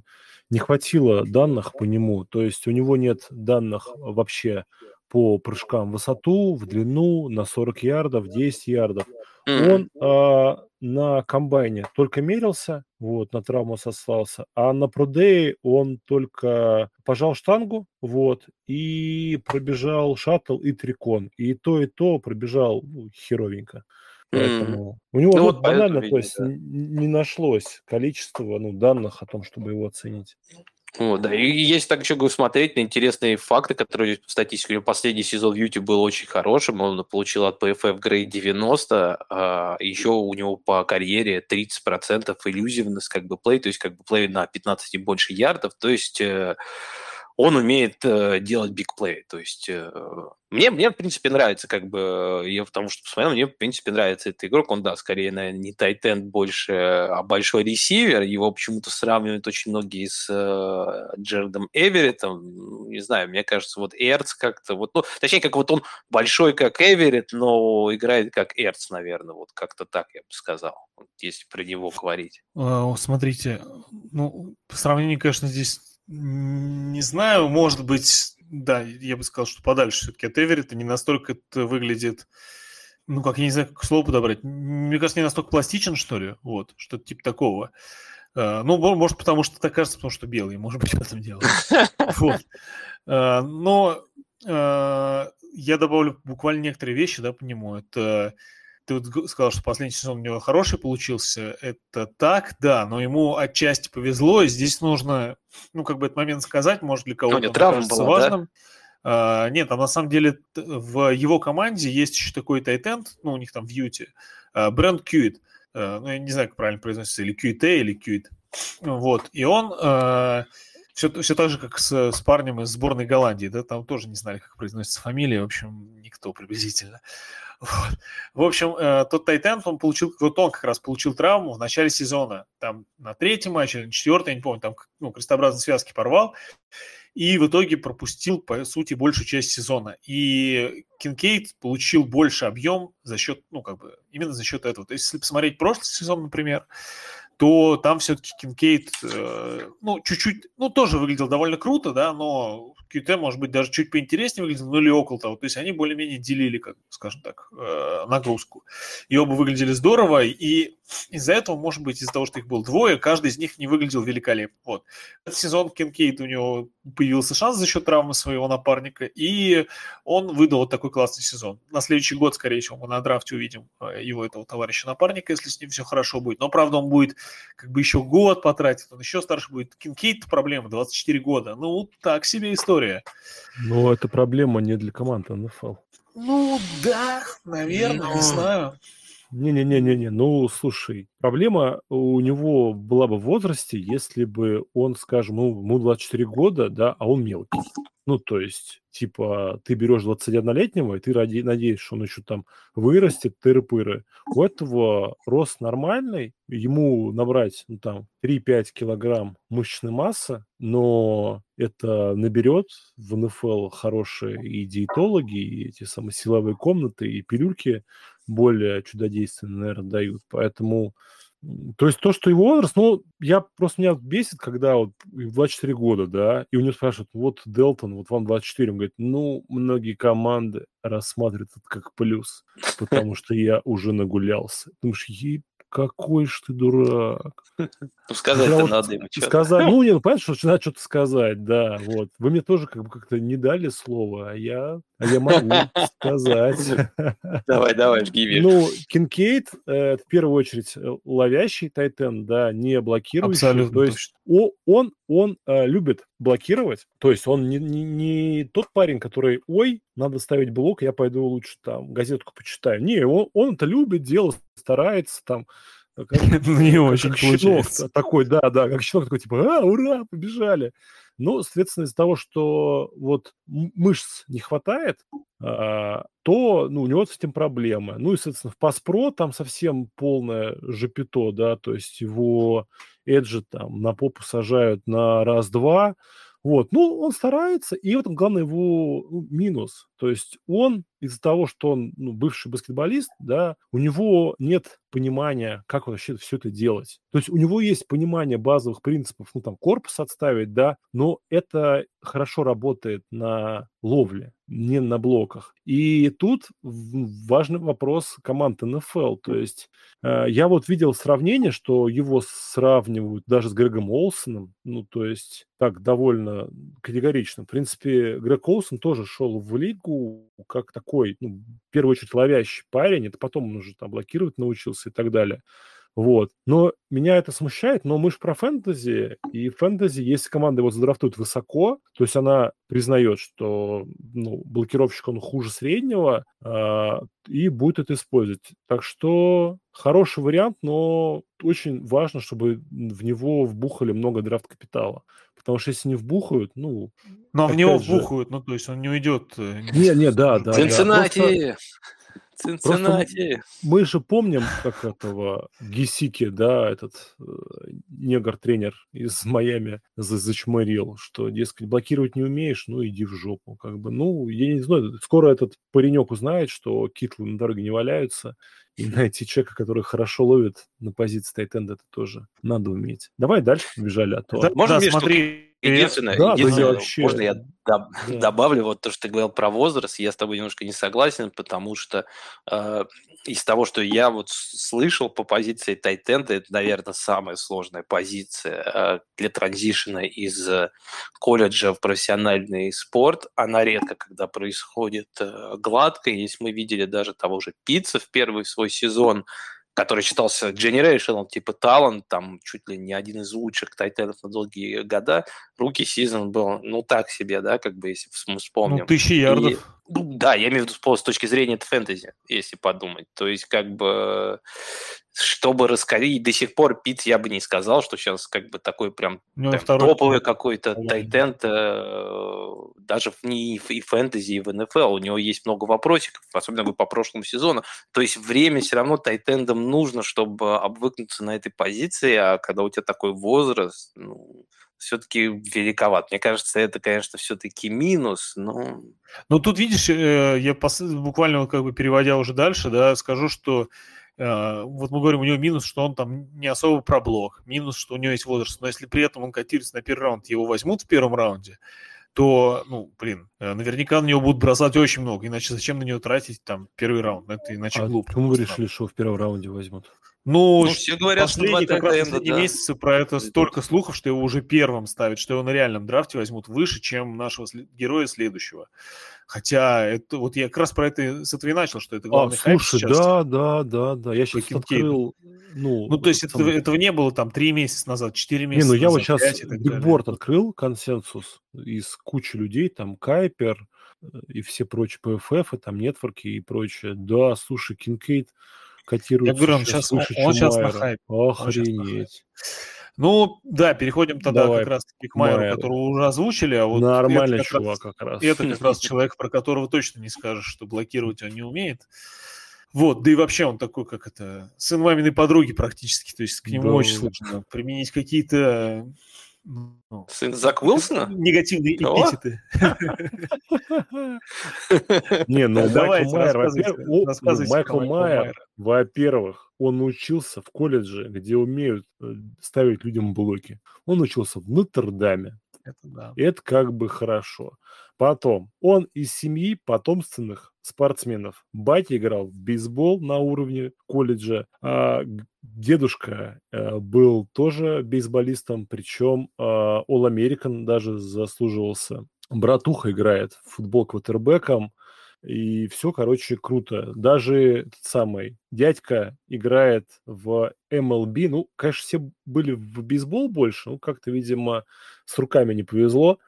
Speaker 3: не хватило данных по нему, то есть у него нет данных вообще по прыжкам в высоту, в длину, на 40 ярдов, 10 ярдов. Mm-hmm. Он а, на комбайне только мерился, вот, на травму сослался, а на продее он только пожал штангу, вот, и пробежал шаттл и трикон. И то, и то пробежал ну, херовенько. Поэтому mm. у него ну, вот банально, то есть да. не нашлось количества ну, данных о том, чтобы его оценить.
Speaker 2: Вот, да. И если так еще смотреть на интересные факты, которые по статистике, последний сезон в YouTube был очень хорошим, он получил от PFF грейд 90, а еще у него по карьере 30% иллюзивность как бы плей, то есть как бы плей на 15 и больше ярдов, то есть э, он умеет э, делать бигплей. То есть э, мне, мне, в принципе, нравится, как бы, я потому что посмотрел, мне, в принципе, нравится этот игрок. Он, да, скорее, наверное, не тайтенд больше, а большой ресивер. Его почему-то сравнивают очень многие с э, Джердом Эвереттом. Не знаю, мне кажется, вот Эрц как-то, вот, ну, точнее, как вот он большой, как Эверетт, но играет как Эрц, наверное, вот как-то так я бы сказал, если про него говорить.
Speaker 1: Смотрите, ну, по сравнению, конечно, здесь не знаю, может быть, да, я бы сказал, что подальше все-таки от Эверетта не настолько это выглядит, ну, как я не знаю, как слово подобрать. Мне кажется, не настолько пластичен, что ли, вот, что-то типа такого. Uh, ну, может, потому что так кажется, потому что белый, может быть, в этом дело. (laughs) Вот. Uh, но uh, я добавлю буквально некоторые вещи, да, по нему. Это ты вот сказал, что последний сезон у него хороший получился. Это так, да, но ему отчасти повезло, и здесь нужно, ну, как бы этот момент сказать, может, для кого-то ну, кажется была, важным. Да? А, нет, а на самом деле в его команде есть еще такой тайтенд, ну, у них там в Юте, а, Брэнд Кьюит. А, ну, я не знаю, как правильно произносится, или Кьюите, или Кьюит. Вот, и он... А, все, все так же, как с, с парнем из сборной Голландии, да, там тоже не знали, как произносится фамилия, в общем, никто приблизительно. Вот. В общем, э, тот tight end, он получил, вот он как раз получил травму в начале сезона. Там на третьем матче или на четвертом, я не помню, там ну, крестообразные связки порвал. И в итоге пропустил, по сути, большую часть сезона. И Кинкейт получил больше объем за счет, ну, как бы, именно за счет этого. То есть, если посмотреть прошлый сезон, например, то там все-таки Кинкейт, э, ну, чуть-чуть, ну, тоже выглядел довольно круто, да, но Куити, может быть, даже чуть поинтереснее выглядел, ну или около того. То есть они более-менее делили, как, скажем так, э, нагрузку. И оба выглядели здорово, и из-за этого, может быть, из-за того, что их было двое, каждый из них не выглядел великолепно. Вот. Этот сезон Кинкейд у него появился шанс за счет травмы своего напарника, и он выдал вот такой классный сезон. На следующий год, скорее всего, мы на драфте увидим э, его, этого товарища-напарника, если с ним все хорошо будет. Но, правда, он будет как бы еще год потратить, он еще старше будет. Кинкейд проблема, 24 года. Ну, так себе история.
Speaker 3: Но это проблема не для команды НФЛ.
Speaker 1: Ну, да, наверное, Но... не знаю.
Speaker 3: Не-не-не-не-не, ну, слушай, проблема у него была бы в возрасте, если бы он, скажем, ну, ему 24 года, да, а он мелкий. Ну, то есть, типа, ты берешь 21-летнего, и ты ради, надеешься, что он еще там вырастет, тыры-пыры. У этого рост нормальный, ему набрать, ну, там, 3-5 килограмм мышечной массы, но это наберет в НФЛ хорошие и диетологи, и эти самые силовые комнаты, и пилюльки более чудодейственные, наверное, дают. Поэтому то есть то, что его возраст, ну, я просто меня бесит, когда вот 24 года, да, и у него спрашивают, вот Делтон, вот вам 24, он говорит, ну, многие команды рассматривают это как плюс, потому что я уже нагулялся. Думаешь, ей какой ж ты дурак.
Speaker 2: Ну, сказать-то вот надо ему
Speaker 3: что Сказать, (laughs) ну, не, ну, понятно, что надо что-то сказать, да, вот. Вы мне тоже как бы как-то не дали слово, а я, а я могу (laughs) сказать.
Speaker 2: Давай, давай, жги
Speaker 3: Ну, Кинкейт, э, в первую очередь, э, ловящий Тайтен, да, не блокирующий. Абсолютно. То есть он, он, он э, любит блокировать, то есть он не, не, не тот парень, который, ой, надо ставить блок, я пойду лучше там газетку почитаю. Не, он, он это любит, делать, старается там,
Speaker 1: как, (laughs) ну, не очень как получается.
Speaker 3: такой, да, да, как щенок такой, типа, а, ура, побежали. Но, соответственно, из-за того, что вот мышц не хватает, а, то ну, у него с этим проблемы. Ну и, соответственно, в Паспро там совсем полное жопито, да, то есть его Эджи там на попу сажают на раз-два, вот, ну, он старается, и в этом главный его ну, минус. То есть он из-за того, что он ну, бывший баскетболист, да, у него нет понимания, как вообще все это делать. То есть у него есть понимание базовых принципов, ну, там, корпус отставить, да, но это хорошо работает на ловле, не на блоках. И тут важный вопрос команд НФЛ. То есть э, я вот видел сравнение, что его сравнивают даже с Грегом Олсоном, ну, то есть так довольно категорично. В принципе, Грег Олсон тоже шел в лигу как такой, ну, в первую очередь, ловящий парень, это потом он уже там блокировать научился и так далее. Вот. Но меня это смущает, но мы же про фэнтези, и фэнтези, если команда его задрафтует высоко, то есть она признает, что ну, блокировщик он хуже среднего, э, и будет это использовать. Так что хороший вариант, но очень важно, чтобы в него вбухали много драфт-капитала. Потому что если не вбухают, ну...
Speaker 1: Но ну, а в него же... вбухают, ну, то есть он не уйдет...
Speaker 3: Э, не, не, (laughs) да, да.
Speaker 2: Цинциннати! Цинциннати.
Speaker 3: Мы же помним, как этого Гисики, да, этот э, негр-тренер из Майами зачморил, что, дескать, блокировать не умеешь, ну иди в жопу. Как бы, ну, я не знаю, скоро этот паренек узнает, что китлы на дороге не валяются, и найти человека, который хорошо ловит на позиции тайтенда, это тоже надо уметь. Давай дальше побежали, а то...
Speaker 2: Да, Можно да, смотри, Единственное, да, единственное да, вообще... можно я доб- (laughs) да. добавлю вот то, что ты говорил про возраст, я с тобой немножко не согласен, потому что э, из того, что я вот слышал по позиции Тайтенда, это, наверное, самая сложная позиция э, для транзишена из э, колледжа в профессиональный спорт. Она редко когда происходит э, гладко. Если мы видели даже того же Пицца в первый свой сезон, который считался generational, типа талант, там чуть ли не один из лучших тайтенов на долгие года, руки сезон был, ну, так себе, да, как бы, если мы вспомним. Ну,
Speaker 1: тысячи ярдов. И,
Speaker 2: ну, да, я имею в виду с точки зрения фэнтези, если подумать. То есть, как бы, чтобы раскорить, до сих пор Пит я бы не сказал, что сейчас как бы такой прям, ну, прям топовый какой-то тайтенд, э, даже в, не и фэнтези, и в НФЛ. У него есть много вопросиков, особенно по прошлому сезону. То есть время все равно тайтендам нужно, чтобы обвыкнуться на этой позиции, а когда у тебя такой возраст, ну, все-таки великоват. Мне кажется, это, конечно, все-таки минус, но...
Speaker 1: Ну, тут, видишь, э, я буквально как бы переводя уже дальше, да, скажу, что Э, вот мы говорим, у него минус, что он там не особо проблок, минус, что у него есть возраст, но если при этом он котируется на первый раунд, его возьмут в первом раунде, то, ну, блин, э, наверняка на него будут бросать очень много, иначе зачем на него тратить там первый раунд? Это иначе
Speaker 3: а
Speaker 1: глупо.
Speaker 3: Почему вы решили, что в первом раунде возьмут?
Speaker 1: Ну,
Speaker 2: Ну, все говорят, что
Speaker 1: последние,
Speaker 2: два
Speaker 1: как раз последние
Speaker 2: да.
Speaker 1: месяцы про это столько слухов, что его уже первым ставят, что его на реальном драфте возьмут выше, чем нашего героя следующего. Хотя это вот я как раз про это с этого и начал, что это
Speaker 3: А,
Speaker 1: главный хайп
Speaker 3: слушай,
Speaker 1: сейчас.
Speaker 3: да, да, да, да. Я сейчас
Speaker 1: Кинкейду.
Speaker 3: открыл, ну...
Speaker 1: Ну, то есть это-
Speaker 3: там-
Speaker 1: этого не было там три месяца назад, четыре
Speaker 3: Не,
Speaker 1: месяца
Speaker 3: ну я вот
Speaker 1: назад,
Speaker 3: сейчас
Speaker 1: так далее.
Speaker 3: бигборд открыл, консенсус из кучи людей, там Кайпер э, и все прочие PFF, и там нетворки и прочее. Да, слушай, Кинкейд котируется
Speaker 1: Я говорю, он
Speaker 3: выше,
Speaker 1: он
Speaker 3: чем
Speaker 1: щас на хайпе. Он
Speaker 3: Охренеть.
Speaker 1: Ну, да, переходим тогда
Speaker 3: Давай,
Speaker 1: как раз к Майеру,
Speaker 3: Майеру.
Speaker 1: которого уже озвучили, а вот
Speaker 3: Нормальный
Speaker 1: это как раз-
Speaker 3: чувак как раз.
Speaker 1: Это как раз человек, про которого точно не скажешь, что блокировать он не умеет. Вот, да и вообще он такой, как это, сын маминой подруги практически, то есть к нему
Speaker 3: Да.
Speaker 1: очень сложно применить какие-то ну,
Speaker 2: Сын Зак Уилсона?
Speaker 1: негативные
Speaker 2: Кого?
Speaker 1: эпитеты. (laughs)
Speaker 3: Не, ну Майкл Майер, Майкл Майер, во-первых, он учился в колледже, где умеют э, ставить людям блоки. Он учился в Нотр-Даме.
Speaker 1: Это да.
Speaker 3: Это как бы хорошо. Потом, он из семьи потомственных спортсменов. Батя играл в бейсбол на уровне колледжа, а дедушка э, был тоже бейсболистом, причем э, All American даже заслуживался. Братуха играет в футбол квотербеком, и все, короче, круто. Даже этот самый дядька играет в MLB. Ну, конечно, все были в бейсбол больше, ну, как-то, видимо, с руками не повезло.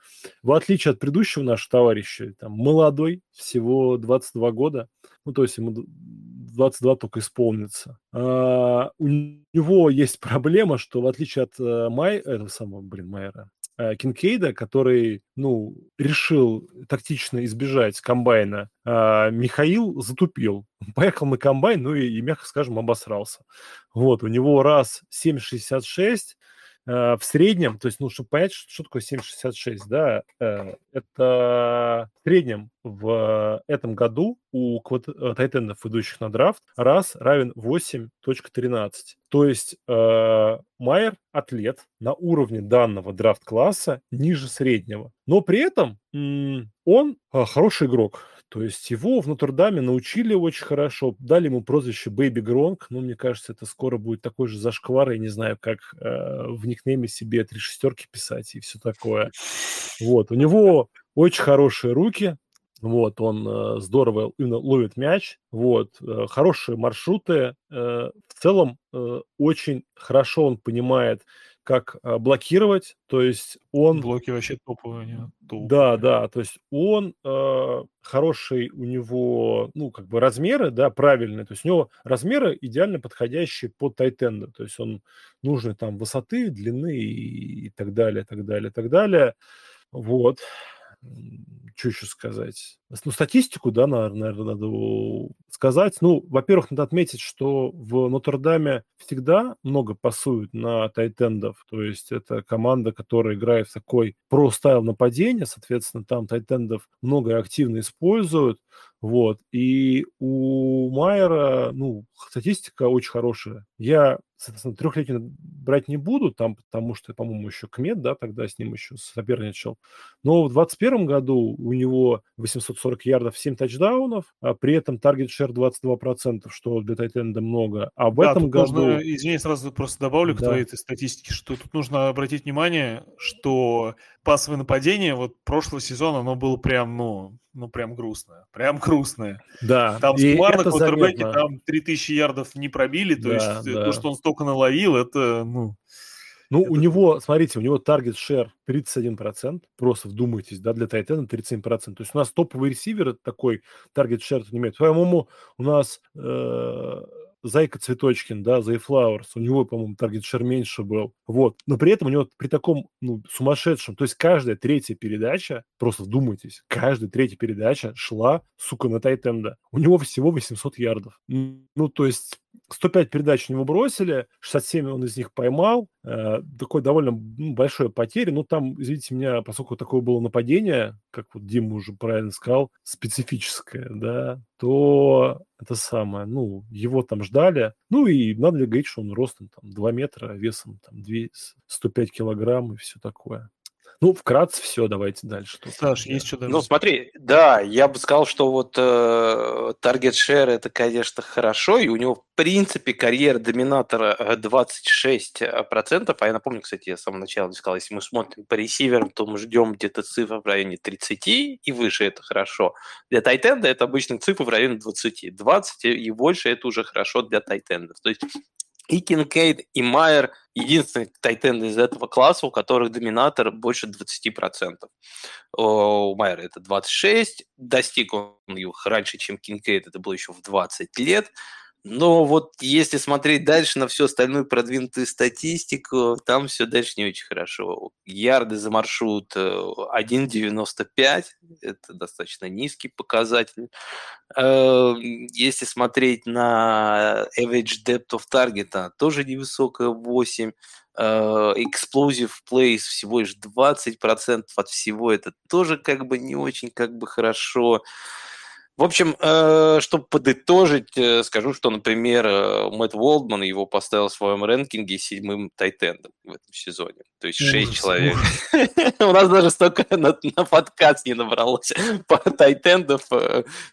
Speaker 3: В отличие от предыдущего нашего товарища, там, молодой, всего 22 года, ну, то есть ему д- 22 только исполнится. А, у него есть проблема, что в отличие от э, Май, этого самого, блин, Майера, Кинкейда, который, ну, решил тактично избежать комбайна, а, Михаил затупил. (laughs) Поехал на комбайн, ну и, и, мягко скажем, обосрался. Вот, у него раз 7,66, э, в среднем, то есть, ну, чтобы понять, что, что такое 7,66, да, э, это в среднем в этом году у э, тайтендов, идущих на драфт, раз равен 8.13. То есть э, Майер атлет на уровне данного драфт-класса ниже среднего. Но при этом он э, хороший игрок. То есть его в Нотр-Даме научили очень хорошо, дали ему прозвище Бэйби Гронк, ну, мне кажется, это скоро будет такой же зашквар, я не знаю, как э, в никнейме себе три шестерки писать и все такое. Вот, у него очень хорошие руки, вот, он э, здорово ловит мяч, вот, э, хорошие маршруты, э, в целом э, очень хорошо он понимает, как э, блокировать, то есть он...
Speaker 1: Блоки вообще топовые. топовые.
Speaker 3: Да, да, то есть он э, хороший, у него, ну, как бы размеры, да, правильные, то есть у него размеры идеально подходящие под тайтенда, то есть он нужной там высоты, длины и, и так далее, так далее, так далее. Вот. Что еще сказать? Ну, статистику, да, наверное, надо сказать. Ну, во-первых, надо отметить, что в Нотр-Даме всегда много пасуют на тайтендов. То есть это команда, которая играет в такой про-стайл нападения, соответственно, там тайтендов много и активно используют. Вот. И у Майера, ну, статистика очень хорошая. Я, соответственно, трехлетнего брать не буду, там, потому что, по-моему, еще Кмет, да, тогда с ним еще соперничал. Но в 2021 году у него 840 ярдов, 7 тачдаунов, а при этом таргет шер 22%, что для Тайтенда много. А в
Speaker 1: Да,
Speaker 3: этом году...
Speaker 1: нужно, извини, сразу просто добавлю к
Speaker 3: Да.
Speaker 1: твоей этой статистике, что тут нужно обратить внимание, что пасовое нападение вот прошлого сезона, оно было прям, ну, ну прям грустное, прям грустное.
Speaker 3: Да,
Speaker 1: Там
Speaker 3: и
Speaker 1: суммарно квотербеки там 3000 ярдов не пробили, то
Speaker 3: Да,
Speaker 1: есть э,
Speaker 3: да.
Speaker 1: то, что он столько наловил, это, ну,
Speaker 3: Ну,
Speaker 1: Это-
Speaker 3: у него, смотрите, у него target share 31%, просто вдумайтесь, да, для тайтенда 37%. То есть у нас топовый ресивер такой target share не имеет. По-моему, у нас э, Зайка Цветочкин, да, Зей Флауэрс, у него, по-моему, target share меньше был. Вот. Но при этом у него при таком, ну, сумасшедшем, то есть каждая третья передача, просто вдумайтесь, каждая третья передача шла, сука, на тайтенда. У него всего 800 ярдов. Ну, то есть 105 передач у него бросили, 67 он из них поймал. Э, такой довольно ну, большой потери. Ну, там, извините меня, поскольку такое было нападение, как вот Дима уже правильно сказал, специфическое, да, то это самое, ну, его там ждали. Ну, и надо ли говорить, что он ростом там 2 метра, весом там 2, 105 килограмм и все такое. Ну, вкратце все, давайте дальше.
Speaker 1: Саш, есть что
Speaker 2: Ну, смотри, да, я бы сказал, что вот э, target share это, конечно, хорошо, и у него, в принципе, карьера доминатора 26%, а я напомню, кстати, я с самого начала сказал, если мы смотрим по ресиверам, то мы ждем где-то цифр в районе 30 и выше, это хорошо. Для тайтенда это обычно цифры в районе 20. 20 и больше это уже хорошо для тайтендов. То есть и Кинкейд, и Майер – единственные тайтенды из этого класса, у которых доминатор больше 20%. У Майера это 26, достиг он их раньше, чем Кинкейд, это было еще в 20 лет – но вот если смотреть дальше на всю остальную продвинутую статистику, там все дальше не очень хорошо. Ярды за маршрут 1.95, э, это достаточно низкий показатель. Э, если смотреть на average depth of target, тоже невысокая 8. Э, explosive plays всего лишь 20% от всего, это тоже как бы не очень как бы хорошо. В общем, э, чтобы подытожить, э, скажу, что, например, э, Мэтт Уолдман его поставил в своем рэнкинге седьмым тайтендом в этом сезоне. То есть шесть человек. (laughs) (laughs) У нас даже столько (laughs) на подкаст не набралось по тайтендов,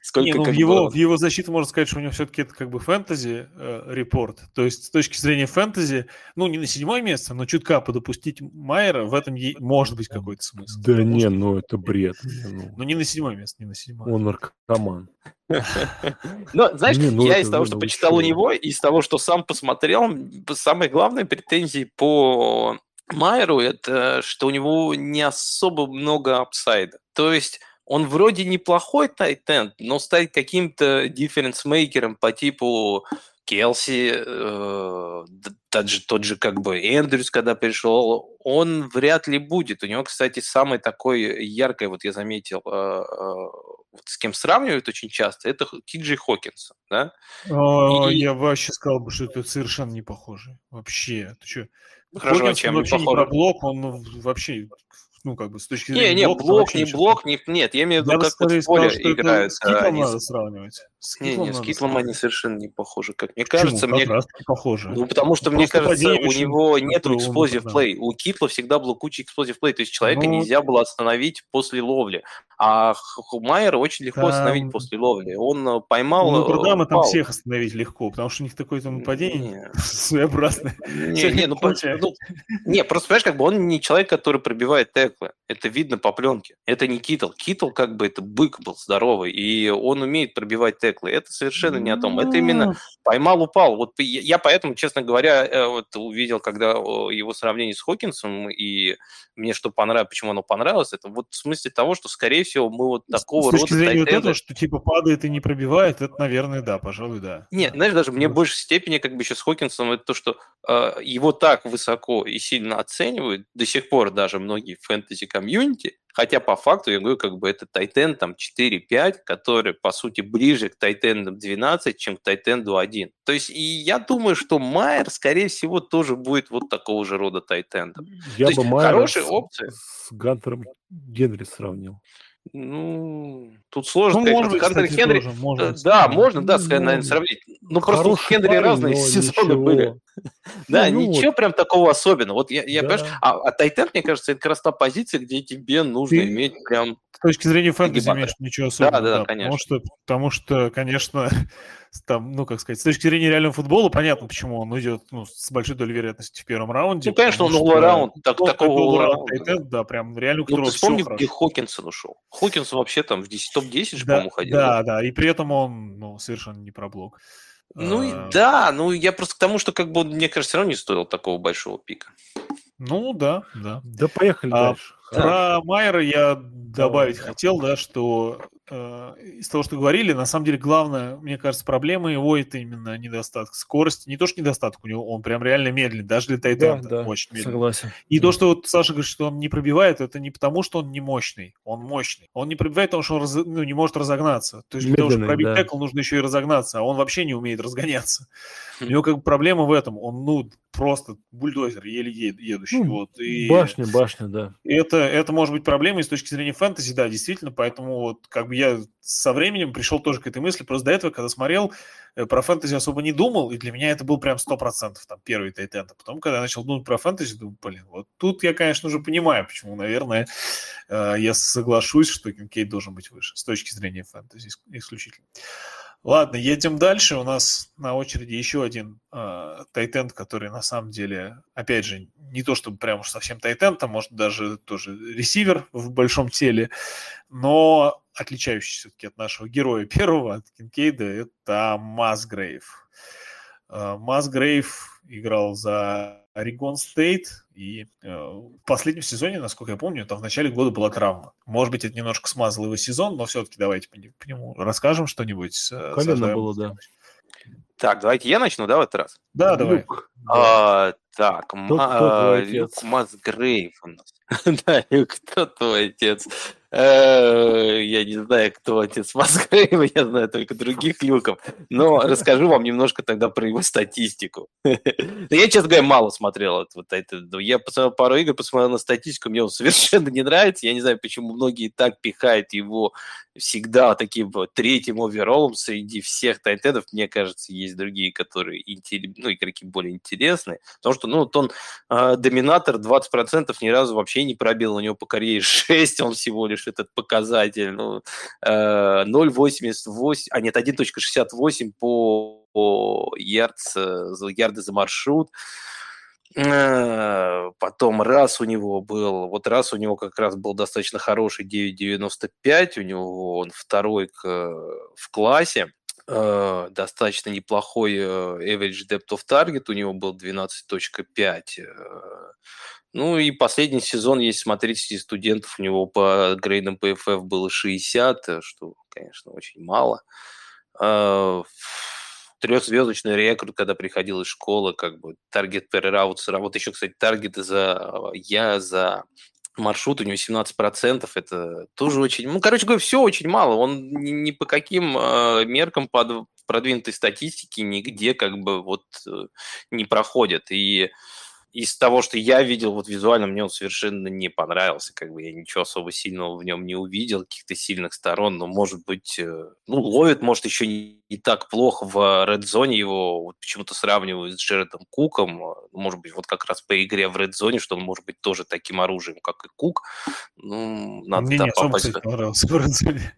Speaker 1: сколько ну, в его В его защиту можно сказать, что у него все-таки это как бы фэнтези репорт. То есть с точки зрения фэнтези, ну, не на седьмое место, но чутка подопустить Майера, в этом может быть какой-то смысл.
Speaker 3: Да не, ну это бред. (laughs)
Speaker 1: Ну не на седьмое место, не на седьмое.
Speaker 3: Он наркоман.
Speaker 2: Но, знаешь, не, ну я из того, что почитал у него, и из того, что сам посмотрел, самые главные претензии по Майеру, это что у него не особо много апсайда. То есть он вроде неплохой тайтенд, но стать каким-то дифференс-мейкером по типу Келси, э, тот, же, тот же как бы Эндрюс, когда пришел, он вряд ли будет. У него, кстати, самый такой яркий, вот я заметил, э, э, вот с кем сравнивают очень часто, это Киджи Хокинс, да?
Speaker 1: О, и... Я вообще сказал бы, что это совершенно не похоже. Вообще. Ты что?
Speaker 2: Хорошо, Хокинс, чем
Speaker 1: вообще
Speaker 2: не
Speaker 1: не про блок, он вообще ну, как бы, с точки зрения
Speaker 2: Не, не, блок, не блок, не, нет, я имею в виду, как в поле играют.
Speaker 1: С Китлом они... надо сравнивать.
Speaker 2: С не, не, с Китлом они совершенно не похожи, как мне кажется.
Speaker 1: Почему?
Speaker 2: Мне...
Speaker 1: Как похожи.
Speaker 2: Ну, потому что, мне кажется, у него нет explosive play. У Китла всегда был куча explosive play, то есть человека ну... нельзя было остановить после ловли. А Майера очень легко там... остановить после ловли. Он э, поймал...
Speaker 1: Ну, Нотр-Дама там всех остановить легко, потому что у них такое там нападение (laughs) своеобразное.
Speaker 2: Не, не, ну, ну, не, просто, понимаешь, как бы он не человек, который пробивает теклы. Это видно по пленке. Это не Китл. Китл как бы это бык был здоровый, и он умеет пробивать теклы. Это совершенно не о том. Это именно поймал, упал. Вот я поэтому, честно говоря, э, вот увидел, когда его сравнение с Хокинсом, и мне что понравилось, почему оно понравилось, это вот в смысле того, что, скорее всего, мы вот такого рода... С
Speaker 1: точки зрения вот этого, что типа падает и не пробивает, это, наверное, да, пожалуй, да.
Speaker 2: Нет, знаешь, даже мне в большей степени как бы еще с Хокенсоном это то, что э, его так высоко и сильно оценивают, до сих пор даже многие фэнтези-комьюнити, Хотя по факту, я говорю, как бы это тайтенд там 4-5, который, по сути, ближе к тайтенд 12, чем к тайтенд 1. То есть и я думаю, что Майер, скорее всего, тоже будет вот такого же рода тайтенд.
Speaker 3: Я
Speaker 2: То
Speaker 3: бы Майера хорошие с, опции. с Гантером Генри сравнил.
Speaker 2: Ну, тут сложно ну, сказать. Может, Хантер Хенри, тоже, может, да, можно, да, сказать, наверное, сравнить. Ну, просто у Хенри парень, разные (laughs) сезоны ничего. были. да, ну, ничего вот. прям такого особенного. Вот я, я да. понимаешь, а, а Тайтен, мне кажется, это как раз та позиция, где тебе нужно Ты... иметь прям...
Speaker 1: С точки зрения фэнтези имеешь ничего особенного.
Speaker 2: Да, да, да, конечно.
Speaker 1: Потому что, потому что, конечно, (laughs) там, ну, как сказать, с точки зрения реального футбола, понятно, почему он идет ну, с большой долей вероятности в первом раунде.
Speaker 2: Ну, конечно, он all раунд, так, такого
Speaker 1: all Да, прям реально, у
Speaker 2: ну, ты вспомни, где Хокинсон ушел. Хокинсон вообще там в 10, топ-10 же, по-моему, ходил.
Speaker 1: Да, да, и при этом он, ну, совершенно не про блок.
Speaker 2: Ну, а... да, ну, я просто к тому, что, как бы, мне кажется, все равно не стоил такого большого пика.
Speaker 1: Ну, да, да.
Speaker 3: Да поехали а, дальше.
Speaker 1: Про Майера я добавить хотел, да, что э, из того, что говорили, на самом деле главная, мне кажется, проблема его это именно недостаток скорости. Не то, что недостаток у него, он прям реально медленный, даже для Тайтенда
Speaker 3: да, да,
Speaker 1: очень медленный.
Speaker 3: Согласен.
Speaker 1: И да. то, что вот Саша говорит, что он не пробивает, это не потому, что он не мощный, он мощный. Он не пробивает, потому что он раз, ну, не может разогнаться. То есть для того, чтобы пробить да. текл, нужно еще и разогнаться, а он вообще не умеет разгоняться. (laughs) У него как бы проблема в этом. Он, ну, просто бульдозер, еле едущий.
Speaker 3: Ну,
Speaker 1: вот, и
Speaker 3: башня, башня, да.
Speaker 1: Это, это может быть проблемой с точки зрения фэнтези, да, действительно, поэтому вот как бы я со временем пришел тоже к этой мысли, просто до этого, когда смотрел, э, про фэнтези особо не думал, и для меня это был прям 100%, там, первый тайтенд. А потом, когда я начал думать про фэнтези, думаю, блин, вот тут я, конечно, уже понимаю, почему, наверное, э, я соглашусь, что Кинкейд должен быть выше с точки зрения фэнтези исключительно. Ладно, едем дальше. У нас на очереди еще один э, тайтенд, который на самом деле, опять же, не то чтобы прям уж совсем тайтенд, а может даже тоже ресивер в большом теле, но отличающийся все-таки от нашего героя (laughs) первого, от Кинкейда, это Масгрейв. Масгрейв играл за Oregon State, и э, в последнем сезоне, насколько я помню, там в начале года была травма. Может быть, это немножко смазало его сезон, но все-таки давайте по, по нему расскажем что-нибудь.
Speaker 3: Колено было, да.
Speaker 2: Так, давайте я начну, да, в этот раз?
Speaker 1: Да, давай.
Speaker 2: А, так, кто, кто Люк Масгрейв у нас. (laughs) да, Люк, кто твой отец? Э, я не знаю, кто отец Масгрейва, я знаю только других люков. Но расскажу вам немножко тогда про его статистику. (laughs) я, честно говоря, мало смотрел вот это. Я посмотрел пару игр, посмотрел на статистику, мне он (laughs) совершенно не нравится. Я не знаю, почему многие так пихают его всегда таким третьим оверолом среди всех тайтедов. Мне кажется, есть другие, которые ну, игроки более интересные. Потому что, ну, вот он э, доминатор 20% ни разу вообще не пробил. У него по карьере (laughs) 6, он всего лишь этот показатель. Ну, э, 0,88, а нет, 1.68 по, по ярдс, ярды за маршрут. Э, потом раз у него был, вот раз у него как раз был достаточно хороший 9.95, у него он второй к, в классе, э, достаточно неплохой э, average depth of target, у него был 12.5. Ну и последний сезон, если смотреть среди студентов, у него по грейдам PFF было 60, что, конечно, очень мало трехзвездочный рекорд, когда приходил из школы, как бы таргет per route, вот еще, кстати, таргеты за я за маршрут у него 17%, это тоже очень, ну, короче говоря, все очень мало, он ни, по каким э, меркам под продвинутой статистики нигде как бы вот э, не проходит, и из того, что я видел, вот визуально мне он совершенно не понравился, как бы я ничего особо сильного в нем не увидел, каких-то сильных сторон, но, может быть, э, ну, ловит, может, еще не, не так плохо в редзоне его, вот почему-то сравнивают с Джередом Куком, э, может быть, вот как раз по игре в редзоне, что он может быть тоже таким оружием, как и Кук, ну, надо
Speaker 1: Мне не особо, кстати, понравился в редзоне.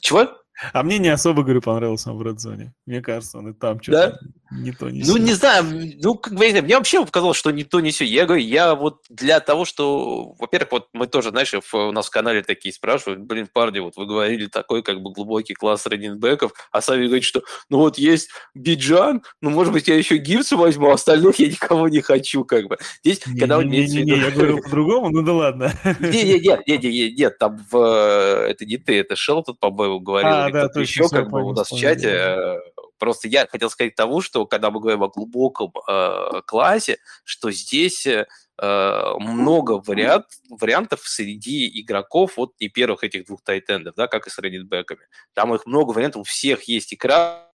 Speaker 2: Чего?
Speaker 1: А мне не особо, говорю, понравился он в Редзоне. Мне кажется, он и там что-то да? Не то, не
Speaker 2: Ну, не знаю, ну, как бы, мне вообще показалось, что не то, не все. Я говорю, я вот для того, что, во-первых, вот мы тоже, знаешь, у нас в канале такие спрашивают, блин, парни, вот вы говорили такой, как бы, глубокий класс раннинбеков, а сами говорите, что, ну, вот есть Биджан, ну, может быть, я еще Гибса возьму, а остальных я никого не хочу, как бы. Здесь,
Speaker 1: не,
Speaker 2: когда
Speaker 1: не, не, не, не, я говорю по-другому, ну да ладно.
Speaker 2: Не-не-не, нет, там в... Это не ты, это Шелтон, по-моему, говорил, а, да, кто-то еще как бы у нас в чате. Просто я хотел сказать того, что когда мы говорим о глубоком э, классе, что здесь э, много вариант, вариантов среди игроков вот не первых этих двух тайтендов, да, как и с раннинбеками. Там их много вариантов, у всех есть и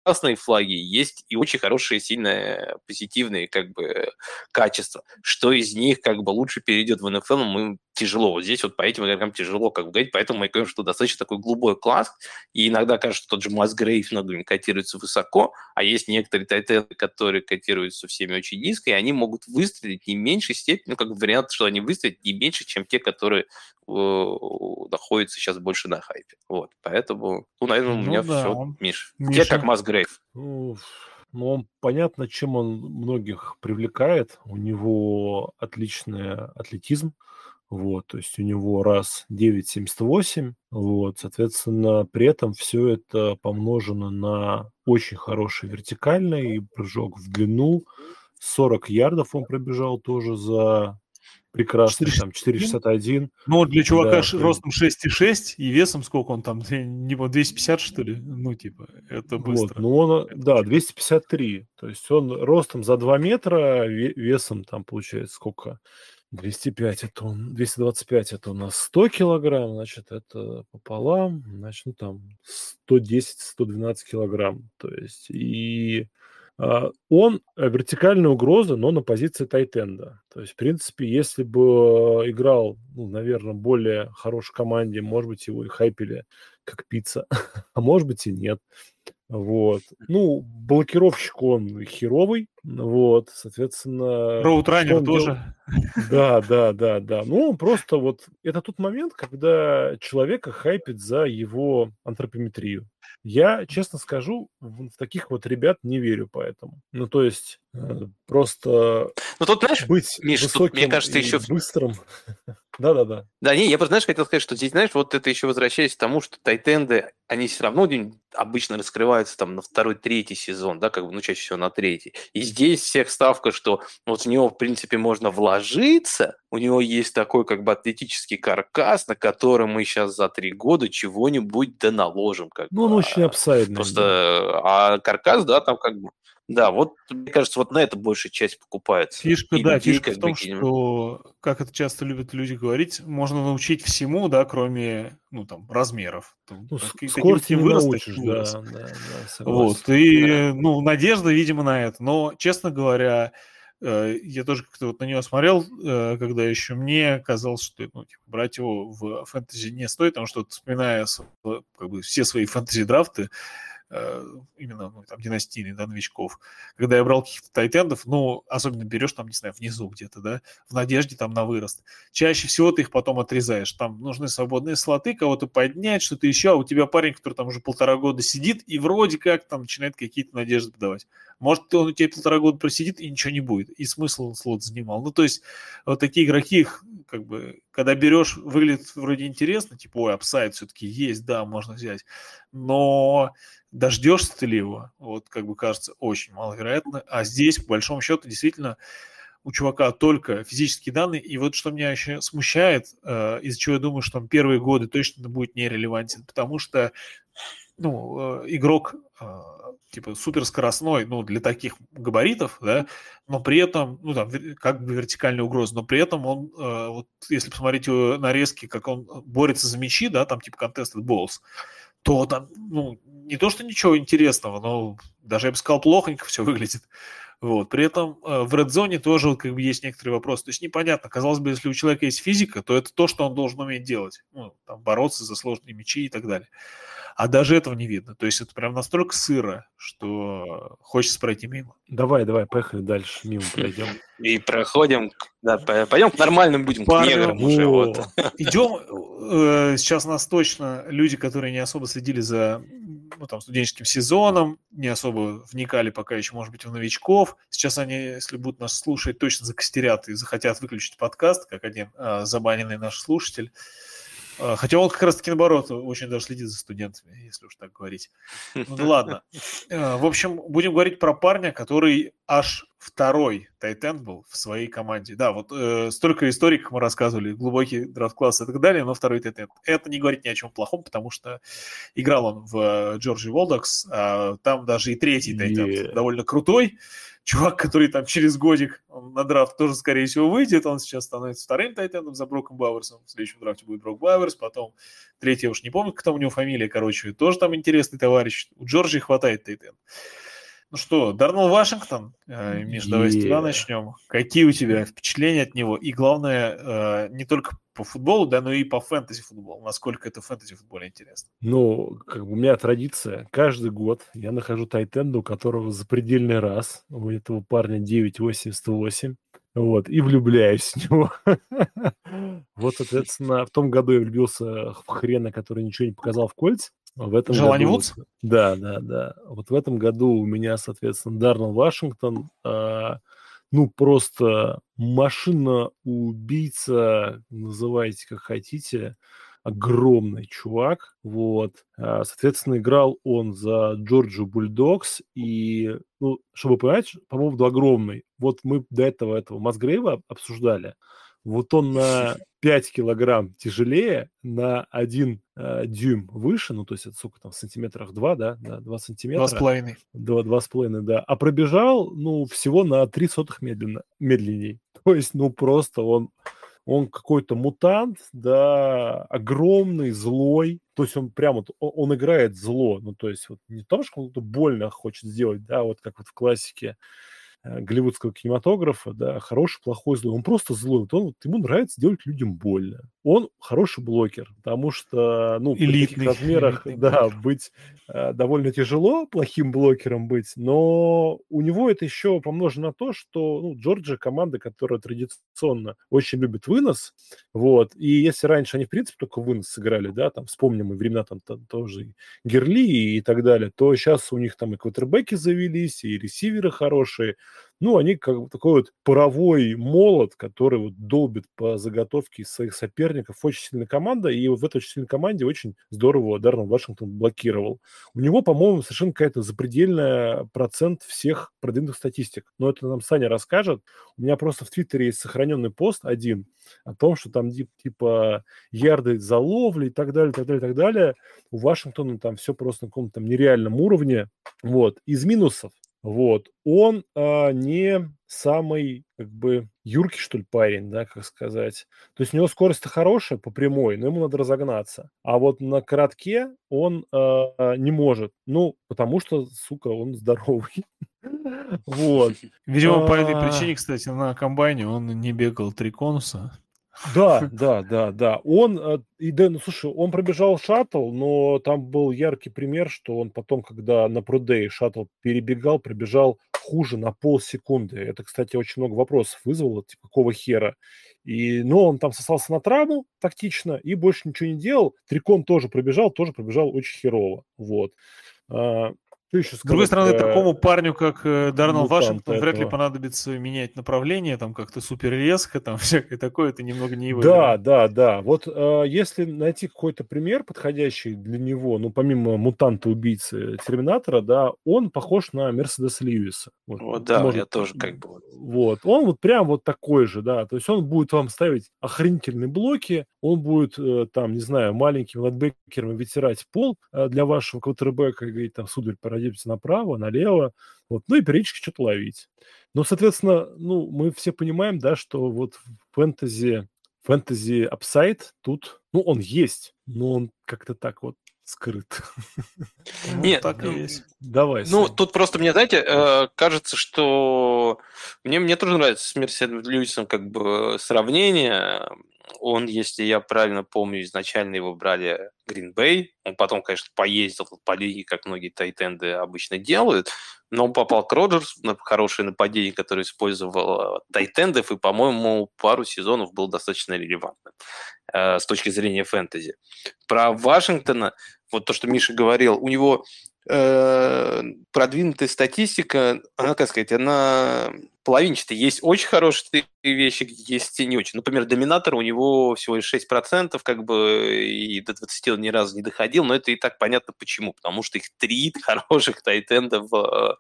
Speaker 2: красные флаги, есть и очень хорошие, сильные, позитивные как бы качества. Что из них как бы лучше перейдет в НФЛ, мы тяжело. Вот здесь вот по этим игрокам тяжело как бы говорить, поэтому мы говорим, что достаточно такой глубокий класс, и иногда кажется, что тот же Масгрейв многими котируется высоко, а есть некоторые тайтенды, которые котируются всеми очень низко, и они могут выстрелить не меньшей степени, ну, как вариант, что они выстрелят не меньше, чем те, которые э, находятся сейчас больше на хайпе. Вот, поэтому, ну, наверное, у меня ну, да. все. Миш, Миша... как Масгрейв?
Speaker 3: Ну, он понятно, чем он многих привлекает. У него отличный атлетизм, вот, то есть у него раз 9,78, вот, соответственно, при этом все это помножено на очень хороший вертикальный прыжок в длину, 40 ярдов он пробежал тоже за прекрасный, 4, там 4,61.
Speaker 1: Ну, для чувака да, ростом 6,6 и весом сколько он там, не 250 что ли? Ну, типа, это быстро. Вот,
Speaker 3: ну, он, это да, 253. То есть он ростом за 2 метра, весом там получается сколько? 205 это он, 225 это у нас 100 килограмм, значит, это пополам, значит, ну, там 110-112 килограмм. То есть, и он э, вертикальная угроза, но на позиции тайтенда. То есть, в принципе, если бы играл, ну, наверное, более хорошей команде, может быть, его и хайпили как пицца, (laughs) а может быть и нет. Вот. Ну, блокировщик он херовый, вот, соответственно...
Speaker 1: Роутранер тоже.
Speaker 3: Да, (laughs) да, да, да. Ну, он просто вот... Это тот момент, когда человека хайпит за его антропометрию. Я, честно скажу, в таких вот ребят не верю поэтому. Ну, то есть, э, просто
Speaker 2: ну, тут, знаешь,
Speaker 3: быть Миш, высоким тут, мне кажется, еще... быстрым (laughs) да-да-да.
Speaker 2: Да, не, я просто, знаешь, хотел сказать, что здесь, знаешь, вот это еще возвращаясь к тому, что тайтенды, они все равно обычно раскрываются там на второй, третий сезон, да, как бы, ну, чаще всего на третий. И здесь всех ставка, что вот в него, в принципе, можно вложиться, у него есть такой, как бы, атлетический каркас, на который мы сейчас за три года чего-нибудь да наложим. Как
Speaker 3: ну, он
Speaker 2: бы,
Speaker 3: очень апсайдный.
Speaker 2: Просто, да. а каркас, да, там как бы да, вот, мне кажется, вот на это большая часть покупается.
Speaker 1: Фишка, и да, людей, фишка в том, что, как это часто любят люди говорить, можно научить всему, да, кроме, ну, там, размеров.
Speaker 3: Ну, скорость не научишь, да, да,
Speaker 1: да, Вот, и, да. ну, надежда, видимо, на это. Но, честно говоря, э, я тоже как-то вот на него смотрел, э, когда еще мне казалось, что ну, типа, брать его в фэнтези не стоит, потому что, вспоминая как бы, все свои фэнтези-драфты, Э, именно ну, там, династийный, да, новичков. Когда я брал каких-то тайтендов, ну, особенно берешь там, не знаю, внизу где-то, да, в надежде там на вырост. Чаще всего ты их потом отрезаешь. Там нужны свободные слоты, кого-то поднять, что-то еще, а у тебя парень, который там уже полтора года сидит и вроде как там начинает какие-то надежды подавать. Может, он у тебя полтора года просидит и ничего не будет. И смысл он слот занимал. Ну, то есть, вот такие игроки, их, как бы, когда берешь, выглядит вроде интересно, типа, ой, апсайд все-таки есть, да, можно взять. Но Дождешься ты ли его? Вот, как бы кажется, очень маловероятно. А здесь, по большому счету, действительно, у чувака только физические данные. И вот что меня еще смущает, э, из-за чего я думаю, что там первые годы точно будет нерелевантен, потому что ну, э, игрок э, типа суперскоростной, ну, для таких габаритов, да, но при этом, ну, там, как бы вертикальная угроза, но при этом он, э, вот, если посмотреть его нарезки, как он борется за мячи, да, там, типа, contested balls, то там, ну, не то, что ничего интересного, но даже, я бы сказал, плохонько все выглядит. Вот. При этом э, в Red Zone тоже как бы есть некоторые вопросы. То есть непонятно, казалось бы, если у человека есть физика, то это то, что он должен уметь делать. Ну, там, бороться за сложные мячи и так далее. А даже этого не видно. То есть это прям настолько сыро, что хочется пройти мимо.
Speaker 3: Давай, давай, поехали дальше, мимо пройдем. (laughs)
Speaker 2: И проходим, да, пойдем к нормальным будем, к неграм уже. Вот.
Speaker 1: Идем, э, сейчас у нас точно люди, которые не особо следили за ну, там, студенческим сезоном, не особо вникали пока еще, может быть, в новичков. Сейчас они, если будут нас слушать, точно закостерят и захотят выключить подкаст, как один а, забаненный наш слушатель. А, хотя он как раз-таки наоборот очень даже следит за студентами, если уж так говорить. Ну да ладно. А, (laughs) в общем, будем говорить про парня, который аж второй тайтенд был в своей команде. Да, вот э, столько историй, как мы рассказывали, глубокий драфт-класс и так далее, но второй тайтенд. Это не говорит ни о чем плохом, потому что играл он в Georgia Bulldogs, а там даже и третий тайтенд yeah. довольно крутой чувак, который там через годик на драфт тоже, скорее всего, выйдет, он сейчас становится вторым тайтендом за Броком Бауэрсом, в следующем драфте будет Брок Бауэрс, потом третий, я уж не помню, кто у него фамилия, короче, тоже там интересный товарищ. У Джорджии хватает тайтенд. Ну что, Дарнелл Вашингтон, э, Миш, давай с тебя начнем. Какие у тебя впечатления от него? И главное, э, не только по футболу, да, но и по фэнтези футболу. Насколько это фэнтези футболе интересно?
Speaker 3: Ну, как бы у меня традиция. Каждый год я нахожу тайтенда, у которого запредельный раз. У этого парня 9,88. Вот, и влюбляюсь в него. (laughs) Вот, соответственно, в том году я влюбился в хрена, который ничего не показал в кольц. В этом
Speaker 1: Желание году,
Speaker 3: Да, да, да. Вот в этом году у меня, соответственно, Дарнелл Вашингтон, а, ну, просто машина-убийца, называйте как хотите, огромный чувак, вот. А, соответственно, играл он за Джорджию Бульдокс, и, ну, чтобы понять, по поводу огромный, вот мы до этого этого Масгрейва обсуждали, вот он на (laughs) 5 килограмм тяжелее, на 1 э, дюйм выше, ну, то есть это сколько там, в сантиметрах 2, да, да 2 сантиметра.
Speaker 1: 2,5.
Speaker 3: 2, 2,5, да. А пробежал, ну, всего на 3 сотых медленно, медленней. (laughs) То есть, ну, просто он он какой-то мутант, да, огромный, злой, то есть он прямо, он, он играет зло, ну, то есть вот не то, что он больно хочет сделать, да, вот как вот в классике, голливудского кинематографа, да, хороший, плохой, злой. Он просто злой. Вот он, вот, ему нравится делать людям больно. Он хороший блокер, потому что, ну, элитный, в таких размерах, да, блокер. быть э, довольно тяжело плохим блокером быть, но у него это еще помножено на то, что, ну, Джорджия команда, которая традиционно очень любит вынос, вот, и если раньше они, в принципе, только вынос сыграли, да, там, вспомним и времена там, там тоже Герли и так далее, то сейчас у них там и квотербеки завелись, и ресиверы хорошие, ну, они как такой вот паровой молот, который вот долбит по заготовке своих соперников. Очень сильная команда, и вот в этой очень сильной команде очень здорово Дарнелл Вашингтон блокировал. У него, по-моему, совершенно какая-то запредельная процент всех продвинутых статистик. Но это нам Саня расскажет. У меня просто в Твиттере есть сохраненный пост один о том, что там типа ярды за ловли и так далее, так далее, так далее. У Вашингтона там все просто на каком-то нереальном уровне. Вот. Из минусов вот, он а, не самый, как бы, юркий, что ли, парень, да, как сказать. То есть у него скорость-то хорошая по прямой, но ему надо разогнаться. А вот на коротке он а, не может. Ну, потому что, сука, он здоровый. (laughs) Вот.
Speaker 1: Видимо, по этой а. причине, кстати, на комбайне он не бегал три конуса.
Speaker 3: Да, да, да, да. Он, э, и да, ну слушай, он пробежал шаттл, но там был яркий пример, что он потом, когда на прудей шаттл перебегал, пробежал хуже на полсекунды. Это, кстати, очень много вопросов вызвало, типа, какого хера. И, но он там сосался на травму тактично и больше ничего не делал. Трикон тоже пробежал, тоже пробежал очень херово. Вот.
Speaker 1: Что еще С другой стороны, такому парню, как э, Дарнелл Вашингтон, этого. вряд ли понадобится менять направление, там как-то супер резко, там (laughs) всякое такое, это немного не его.
Speaker 3: Да, да, да. Вот э, если найти какой-то пример подходящий для него, ну, помимо мутанта-убийцы Терминатора, да, он похож на Мерседес Льюиса.
Speaker 2: Вот, вот да, может, я тоже как бы...
Speaker 3: Вот, он вот прям вот такой же, да, то есть он будет вам ставить охренительные блоки, он будет э, там, не знаю, маленьким ладбекером вытирать пол э, для вашего квотербека и говорить там, сударь, пройдемте направо, налево, вот, ну и периодически что-то ловить. Но, соответственно, ну, мы все понимаем, да, что вот фэнтези, фэнтези апсайд тут, ну, он есть, но он как-то так вот скрыт.
Speaker 2: Ну, Нет, так и
Speaker 3: есть. Давай.
Speaker 2: Ну, тут просто мне, знаете, э, кажется, что мне, мне тоже нравится с Мерседом Льюисом как бы сравнение. Он, если я правильно помню, изначально его брали Green Bay. Он потом, конечно, поездил по лиге, как многие тайтенды обычно делают, но он попал к Роджерс на хорошее нападение, которое использовал тайтендов, и, по-моему, пару сезонов был достаточно релевантным э, с точки зрения фэнтези. Про Вашингтона, вот то, что Миша говорил, у него э, продвинутая статистика, она, как сказать, она половинчатая. Есть очень хорошие вещи, есть и не очень. Например, Доминатор у него всего лишь 6%, как бы, и до 20 он ни разу не доходил, но это и так понятно почему. Потому что их три (laughs) хороших тайтенда в,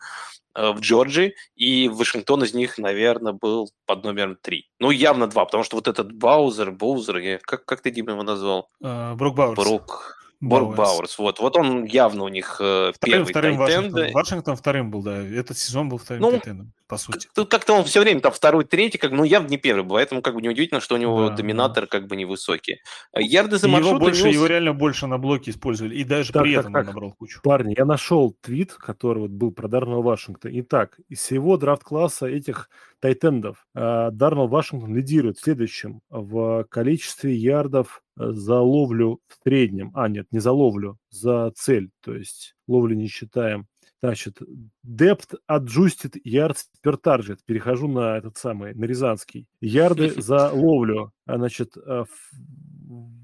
Speaker 2: э, в Джорджии, и Вашингтон из них, наверное, был под номером три. Ну, явно два, потому что вот этот Баузер, Боузер, как, как ты, Дима, его назвал?
Speaker 1: Uh, Брок Бауэрс.
Speaker 2: Брок. Брок Бауэрс. Вот, вот он явно у них э, вторым, первый
Speaker 1: вторым Вашингтон. Вашингтон вторым был, да. Этот сезон был вторым ну, тайтендом, по сути.
Speaker 2: Тут как-то он все время там второй, третий, как, ну явно не первый, поэтому как бы неудивительно, что у него да, доминатор да. как бы невысокий.
Speaker 1: А ярды за маршрут... Его, больше, его реально больше на блоке использовали, и даже так, при так, этом так, он набрал кучу.
Speaker 3: Парни, я нашел твит, который вот был про Дарнелла Вашингтона. Итак, из всего драфт-класса этих тайтендов э, Дарнелл Вашингтон лидирует следующим в количестве ярдов за ловлю в среднем, а нет, не за ловлю, за цель, то есть ловлю не считаем. Значит, depth adjusted yards per target. Перехожу на этот самый, на Рязанский. Ярды (laughs) за ловлю. А, значит, э,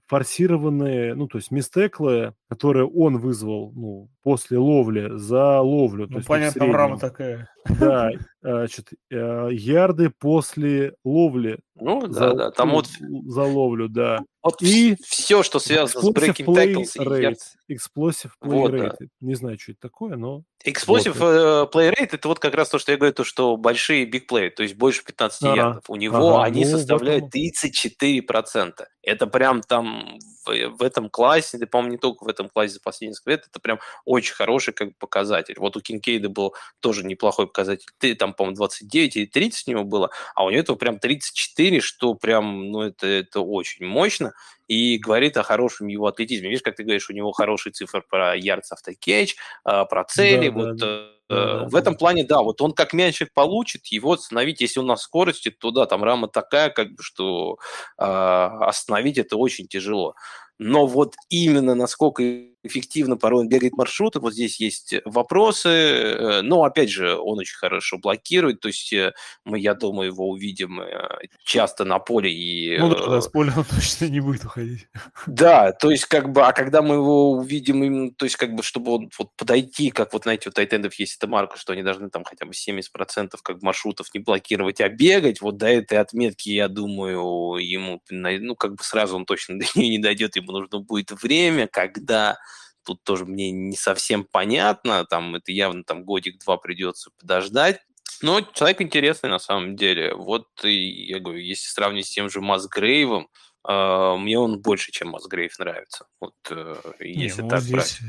Speaker 3: форсированные, ну, то есть мистеклы, которые он вызвал, ну, после ловли, за ловлю. Ну,
Speaker 1: то понятно, рама такая.
Speaker 3: Да, (laughs) значит, э, ярды после ловли.
Speaker 2: Ну, за, да, да, там
Speaker 3: ну,
Speaker 2: вот...
Speaker 3: За ловлю, да.
Speaker 2: Вот и все, что связано с breaking tackles.
Speaker 3: Rate, explosive play вот, rate. Да. Не знаю, что это такое, но...
Speaker 2: Explosive вот. play rate – это вот как раз то, что я говорю, то, что большие big play, то есть больше 15 ага. ярдов. У него ага, они ну, составляют этом... 34%. Это прям там в, в этом классе, да, по-моему, не только в этом классе за последние несколько лет, это прям очень хороший как бы, показатель. Вот у Кинкейда был тоже неплохой показатель, ты там, по-моему, 29 или 30 у него было, а у него это прям 34, что прям, ну, это, это очень мощно и говорит о хорошем его атлетизме. Видишь, как ты говоришь, у него хороший цифр про ярдс автокетч, про цели, да, вот да, да. в этом плане, да, вот он как мячик получит, его остановить, если он на скорости, то да, там рама такая, как бы, что э, остановить это очень тяжело. Но вот именно насколько эффективно порой он бегает маршруты, вот здесь есть вопросы. Э, но, опять же, он очень хорошо блокирует, то есть э, мы, я думаю, его увидим э, часто на поле. И...
Speaker 1: Ну да, да, с поля (laughs) он точно не будет уходить.
Speaker 2: Да, то есть как бы, а когда мы его увидим, именно, то есть как бы, чтобы он вот подойти, как вот, знаете, у тайтендов есть эта марка, что они должны там хотя бы 70% как маршрутов не блокировать, а бегать, вот до этой отметки, я думаю, ему, ну, как бы сразу он точно (laughs) до нее не дойдет, ему нужно будет время, когда тут тоже мне не совсем понятно, там это явно там годик-два придется подождать. Но человек интересный на самом деле. Вот и, я говорю, если сравнить с тем же Масгрейвом, э, мне он больше, чем Масгрейв нравится. Вот э, если не, ну, так здесь... брать.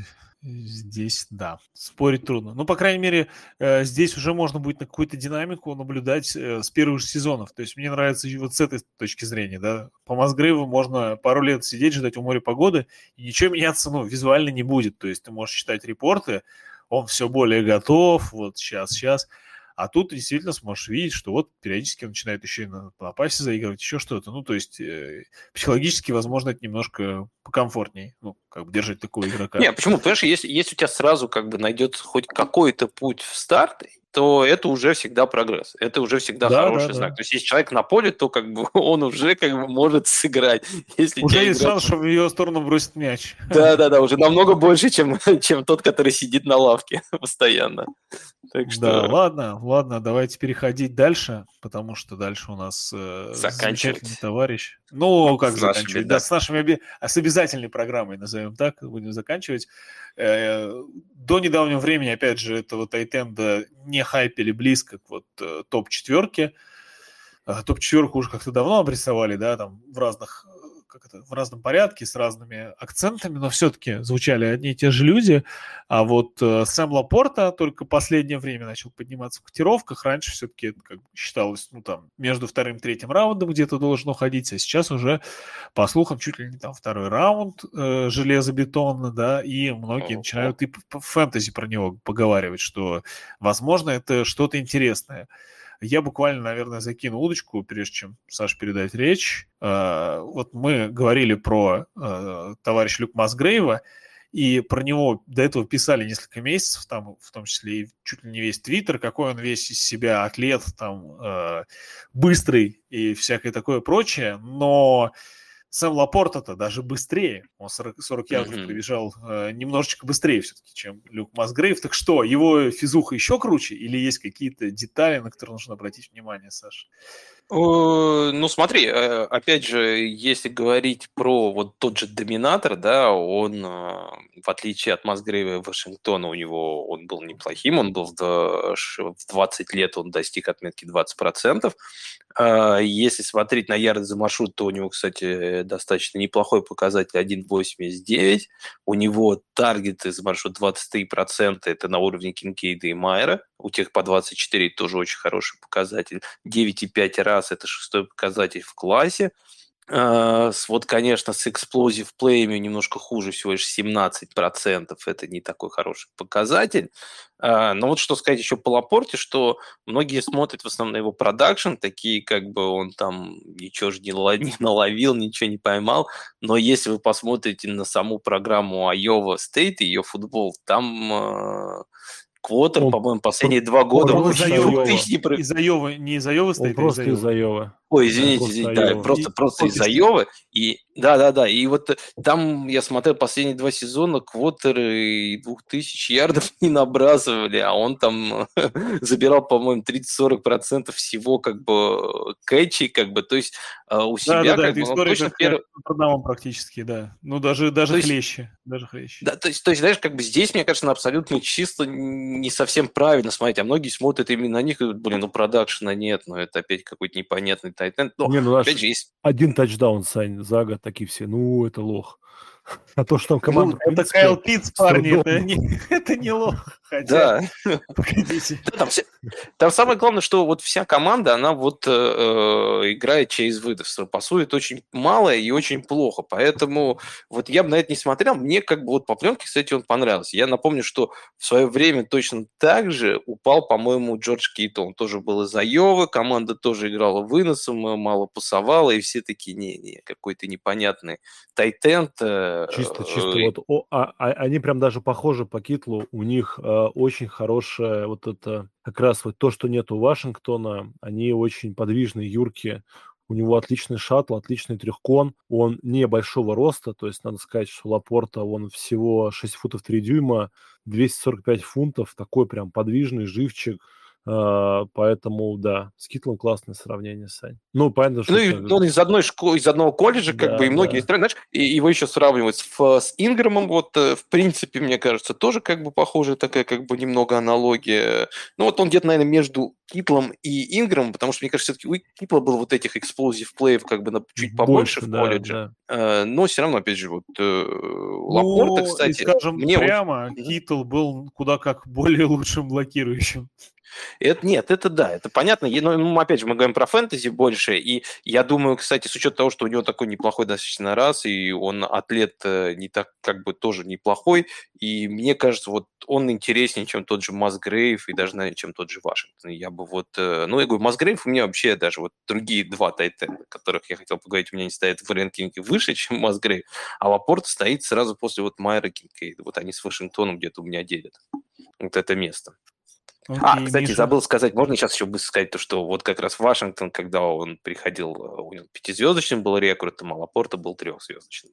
Speaker 1: Здесь, да, спорить трудно. Ну, по крайней мере, э, здесь уже можно будет на какую-то динамику наблюдать э, с первых же сезонов. То есть мне нравится вот с этой точки зрения, да. По Мазгрейву можно пару лет сидеть, ждать у моря погоды, и ничего меняться, ну, визуально не будет. То есть ты можешь читать репорты, он все более готов, вот сейчас, сейчас. А тут действительно сможешь видеть, что вот периодически начинает еще и на, на заигрывать, еще что-то. Ну, то есть э, психологически, возможно, это немножко покомфортнее, ну, как бы держать такого игрока.
Speaker 2: Не, почему? Понимаешь, если, если у тебя сразу как бы найдется хоть какой-то путь в старт, то это уже всегда прогресс. Это уже всегда да, хороший да, знак. Да. То есть, если человек на поле, то как бы (laughs) он уже как бы может сыграть. (laughs) Если
Speaker 1: уже есть играть... шанс, что в ее сторону бросит мяч.
Speaker 2: Да, да, да, уже намного больше, чем, (laughs) чем тот, который сидит на лавке постоянно.
Speaker 1: Так что... Да, ладно, ладно, давайте переходить дальше, потому что дальше у нас э, замечательный товарищ. Ну, как с заканчивать? Нашими, да. да, с нашими оби... с обязательной программой, назовем так, будем заканчивать. Э, до недавнего времени, опять же, этого Тайтенда не хайпели близко к вот э, топ-четверке. Э, топ-четверку уже как-то давно обрисовали, да, там в разных как это, в разном порядке, с разными акцентами, но все-таки звучали одни и те же люди. А вот э, Сэм Лапорта только последнее время начал подниматься в котировках. Раньше все-таки как считалось, ну там, между вторым и третьим раундом где-то должно ходить, а сейчас уже, по слухам, чуть ли не там второй раунд э, железобетонно, да, и многие начинают и в фэнтези про него поговаривать, что, возможно, это что-то интересное. Я буквально, наверное, закину удочку, прежде чем Саш передать речь. А, вот мы говорили про а, товарища Люк Масгрейва, и про него до этого писали несколько месяцев, там, в том числе и чуть ли не весь Твиттер, какой он весь из себя атлет, там, э, быстрый и всякое такое прочее, но Сэм Лапорта-то даже быстрее. Он 40, 40 ярдов mm-hmm. пробежал э, немножечко быстрее все-таки, чем Люк Масгрейв. Так что, его физуха еще круче или есть какие-то детали, на которые нужно обратить внимание, Саша?
Speaker 2: Ну, смотри, э, опять же, если говорить про вот тот же доминатор, да, он, э, в отличие от Масгрейва и Вашингтона, у него он был неплохим, он был в 20 лет, он достиг отметки 20%. А, если смотреть на ярд за маршрут, то у него, кстати, достаточно неплохой показатель 1,89. У него таргеты за маршрут 23%, это на уровне Кинкейда и Майера. У тех по 24 тоже очень хороший показатель. 9,5 раз это шестой показатель в классе. Uh, вот, конечно, с Explosive Play немножко хуже, всего лишь 17%. Это не такой хороший показатель. Uh, но вот что сказать еще по Лапорте, что многие смотрят в основном на его продакшн, такие как бы он там ничего же не, не наловил, ничего не поймал. Но если вы посмотрите на саму программу Iowa State и ее футбол, там uh, Квотер, он, по-моему, последние два года
Speaker 1: он, он из Айовы, не из Айовы стоит,
Speaker 3: он просто из Айовы.
Speaker 2: Ой, извините, извините, да, просто, просто из Айовы. И да, да, да. И вот там я смотрел последние два сезона, квотеры 2000 ярдов (laughs) не набрасывали, а он там (laughs) забирал, по-моему, 30-40% всего как бы кэчей, как бы, то есть у себя да, да, как
Speaker 1: да, бы, он точно первый... практически, да. Ну, даже, даже то хлеще. Есть, даже хлеще.
Speaker 2: Да, то есть, то есть, знаешь, как бы здесь, мне кажется, абсолютно чисто не совсем правильно смотреть, а многие смотрят именно на них и блин, ну продакшена нет, но это опять какой-то непонятный тайтенд.
Speaker 3: Но, не, ну, опять же, есть... Один тачдаун, Сань, за год такие все, ну, это лох. А то, что там команда...
Speaker 1: Ну, это Кайл Питц, парни, это не, (laughs) это не лох.
Speaker 2: Хотя, да. (laughs) Погодите. Там, там самое главное, что вот вся команда, она вот э, э играет через выдавство. Пасует очень мало и очень плохо. Поэтому вот я бы на это не смотрел. Мне как бы вот по пленке, кстати, он понравился. Я напомню, что в свое время точно так же упал, по-моему, Джордж Китл. Он тоже был из Айовы, команда тоже играла выносом, мало пасовала, и все такие, не-не, какой-то непонятный тайтенд. Э,
Speaker 3: чисто, чисто вот, о, а, а, они прям даже похожи по Китлу. У них э, очень хорошая вот это, как раз вот то, что нет у Вашингтона, они очень подвижные, юркие, у него отличный шаттл, отличный трехкон. Он не большого роста, то есть надо сказать, что Лапорта, он всего 6 футов 3 дюйма, 245 фунтов, такой прям подвижный живчик, поэтому, да, с Китлом классное сравнение, Сань.
Speaker 2: Ну, понятно, что... Ну, и, он из одной школы, из одного колледжа, как да, бы, и многие да. страны, знаешь, и его еще сравнивать с, с Инграмом, вот, э, в принципе, мне кажется, тоже как бы похожая такая, как бы, немного аналогия. Ну, вот он где-то, наверное, между Китлом и Инграмом, потому что, мне кажется, все-таки у Китла было вот этих эксплозив плеев как бы на чуть побольше Больше, в колледже. Да, да. Э, но все равно, опять же, вот э, Лапорта, ну, кстати...
Speaker 1: скажем мне прямо, очень... Китл был куда как (laughs) более лучшим блокирующим.
Speaker 2: Это, нет, это да, это понятно. Но, ну, опять же, мы говорим про фэнтези больше, и я думаю, кстати, с учетом того, что у него такой неплохой достаточно раз, и он атлет э, не так, как бы тоже неплохой, и мне кажется, вот он интереснее, чем тот же Масгрейв, и даже, наверное, чем тот же Вашингтон. Я бы вот, э, ну, я говорю, Масгрейв у меня вообще даже вот другие два тайтенда, которых я хотел поговорить, у меня не стоят в рэнкинге выше, (laughs) чем Масгрейв, а Лапорт стоит сразу после вот Майера Кинкейда. Вот они с Вашингтоном где-то у меня делят вот это место. Окей, а, кстати, Миша. забыл сказать, можно сейчас еще быстро сказать то, что вот как раз Вашингтон, когда он приходил, э, у него пятизвездочным был рекорд, а Малапорта был трехзвездочным.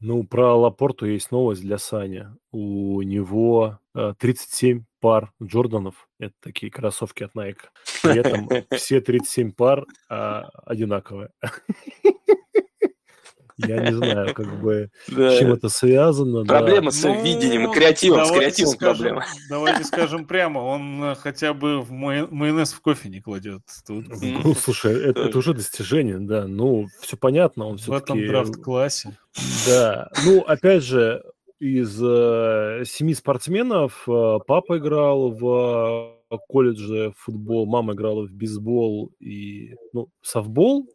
Speaker 3: Ну, про Лапорту есть новость для Сани. У него э, 37 пар Джорданов. Это такие кроссовки от Nike. При этом (laughs) все 37 пар э, одинаковые. (laughs) Я не знаю, как бы, с чем это связано.
Speaker 2: Проблема да. с ну, видением, креативом, с креативом
Speaker 1: скажем,
Speaker 2: проблема.
Speaker 1: Давайте (laughs) скажем прямо, он э, хотя бы в майонез в кофе не кладет.
Speaker 3: Тут. Ну, слушай, это, это уже достижение, да. Ну, все понятно, он
Speaker 1: все В этом драфт-классе.
Speaker 3: Да, ну, опять же, из э, семьи спортсменов э, папа играл в колледже футбол, мама играла в бейсбол и ну, софтбол,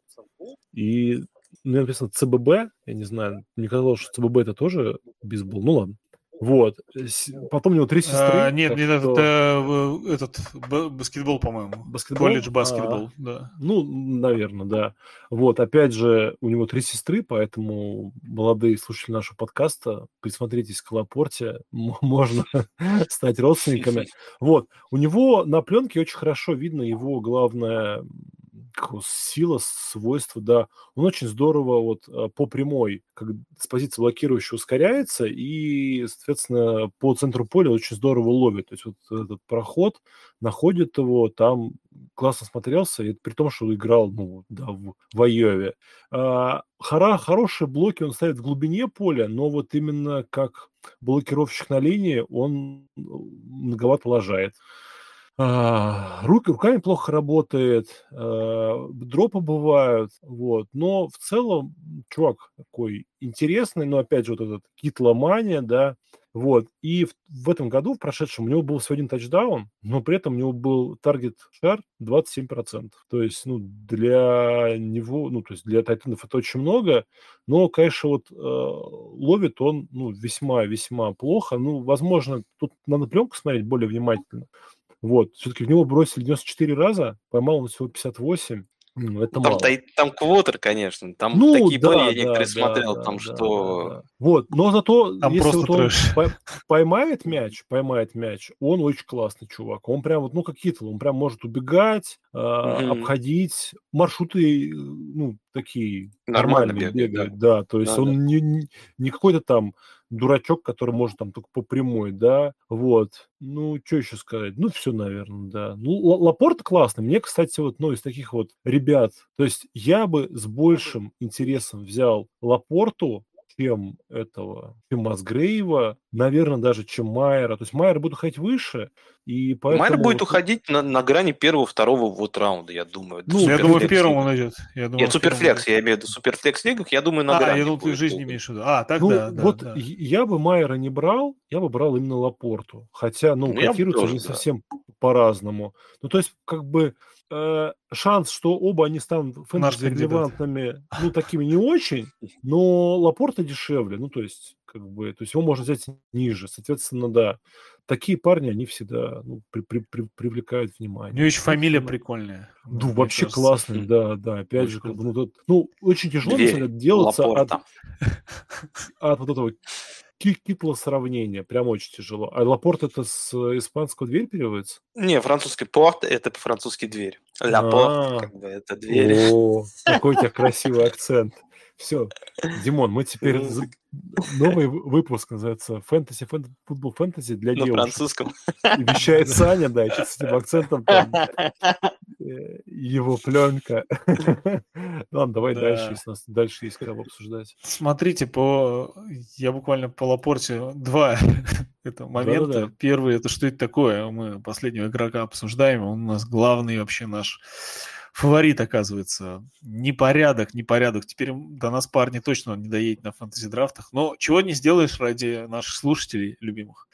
Speaker 3: и ну, написано ЦББ, я не знаю, мне казалось, что ЦББ это тоже бейсбол, ну ладно. Вот. Потом у него три сестры. А,
Speaker 1: нет, нет, что... это этот баскетбол, по-моему. Баскетбол? Колледж баскетбол, а, да.
Speaker 3: Ну, наверное, да. Вот, опять же, у него три сестры, поэтому молодые слушатели нашего подкаста, присмотритесь к Лапорте, (laughs) можно (laughs) стать родственниками. (laughs) Вот, у него на пленке очень хорошо видно его главное сила, свойства, да. Он очень здорово вот а, по прямой, как с позиции блокирующего ускоряется и, соответственно, по центру поля очень здорово ловит. То есть вот этот проход находит его, там классно смотрелся, и при том, что играл ну, да, в, в Айове. А, хора, хорошие блоки он ставит в глубине поля, но вот именно как блокировщик на линии он многовато лажает. А, руки, руками плохо работает, а, дропы бывают, вот. Но в целом чувак такой интересный, но опять же вот этот китломания, да, вот. И в, в этом году, в прошедшем, у него был всего один тачдаун, но при этом у него был таргет шар 27%. То есть, ну, для него, ну, то есть для тайтендов это очень много, но, конечно, вот э, ловит он, ну, весьма-весьма плохо. Ну, возможно, тут надо пленку смотреть более внимательно. Вот, все-таки в него бросили 94 раза, поймал он всего 58. Ну, это
Speaker 2: там, мало. Там, там квотер, конечно. Там ну, такие да, плей я не присмотрел, да, там да, что... Да, да.
Speaker 3: Вот, но зато, там если вот он поймает мяч, поймает мяч, он очень классный чувак. Он прям вот, ну, как Китл, он прям может убегать, э, mm-hmm. обходить. Маршруты, ну, такие
Speaker 2: Нормально нормальные бегает, бегают.
Speaker 3: Да. да, то есть да, он да. Не, не, не какой-то там дурачок, который может там только по прямой, да, вот. Ну, что еще сказать? Ну, все, наверное, да. Ну, Лапорт классный. Мне, кстати, вот, ну, из таких вот ребят, то есть я бы с большим интересом взял Лапорту, чем этого, чем Масгрейва, наверное, даже чем Майера. То есть Майер будет уходить выше, и поэтому...
Speaker 2: Майер будет уходить на, на грани первого-второго вот раунда, я думаю.
Speaker 1: Ну, я думаю, первым он идет. Я думаю,
Speaker 2: Нет, суперфлекс, я имею в виду суперфлекс лигах, я думаю, на
Speaker 1: а,
Speaker 2: грани.
Speaker 1: я думал, ты в жизни имеешь в виду. А, так
Speaker 3: ну,
Speaker 1: да, да,
Speaker 3: вот
Speaker 1: да.
Speaker 3: я бы Майера не брал, я бы брал именно Лапорту. Хотя, ну,
Speaker 2: Ну,
Speaker 3: котируются они
Speaker 2: да.
Speaker 3: совсем по-разному. Ну, то есть, как бы, э, шанс, что оба они станут
Speaker 1: Наш
Speaker 3: фэнтези
Speaker 1: кандидат.
Speaker 3: релевантными, ну, такими не очень, но Лапорта дешевле, ну, то есть, как бы, то есть его можно взять ниже, соответственно, да. Такие парни, они всегда ну, при- при- при- привлекают
Speaker 1: У
Speaker 3: внимание.
Speaker 1: него еще фамилия
Speaker 3: Ну,
Speaker 1: прикольная.
Speaker 3: Ну,
Speaker 1: Мне
Speaker 3: вообще
Speaker 1: кажется.
Speaker 3: классный, да, да. Опять
Speaker 1: Очень
Speaker 3: же, как бы, ну, тут, ну, очень тяжело,
Speaker 2: Дверь.
Speaker 3: делаться от,
Speaker 2: Лапорта. (laughs)
Speaker 3: от вот этого китла сравнения. Прям очень тяжело. А Лапорт это с э, испанского дверь переводится?
Speaker 2: Не, французский порт – это по-французски дверь. Ля порт,
Speaker 3: А.
Speaker 2: как бы, это дверь.
Speaker 3: О, какой у тебя красивый (laughs) акцент. Все, Димон, мы теперь новый вы- выпуск называется фэнтези, фэн- футбол фэнтези для
Speaker 2: На
Speaker 3: девушек.
Speaker 2: французском.
Speaker 3: И вещает Саня, да, с этим акцентом там, э, его пленка. (laughs) Ладно, давай
Speaker 1: Да.
Speaker 3: дальше, если у нас дальше есть кого обсуждать.
Speaker 1: Смотрите, по я буквально по Лапорте два (laughs) это момента. Первый это что это такое? Мы последнего игрока обсуждаем. Он у нас главный вообще наш фаворит, оказывается. Непорядок, непорядок. Теперь до нас парни точно не доедет на фэнтези драфтах. Но чего не сделаешь ради наших слушателей любимых.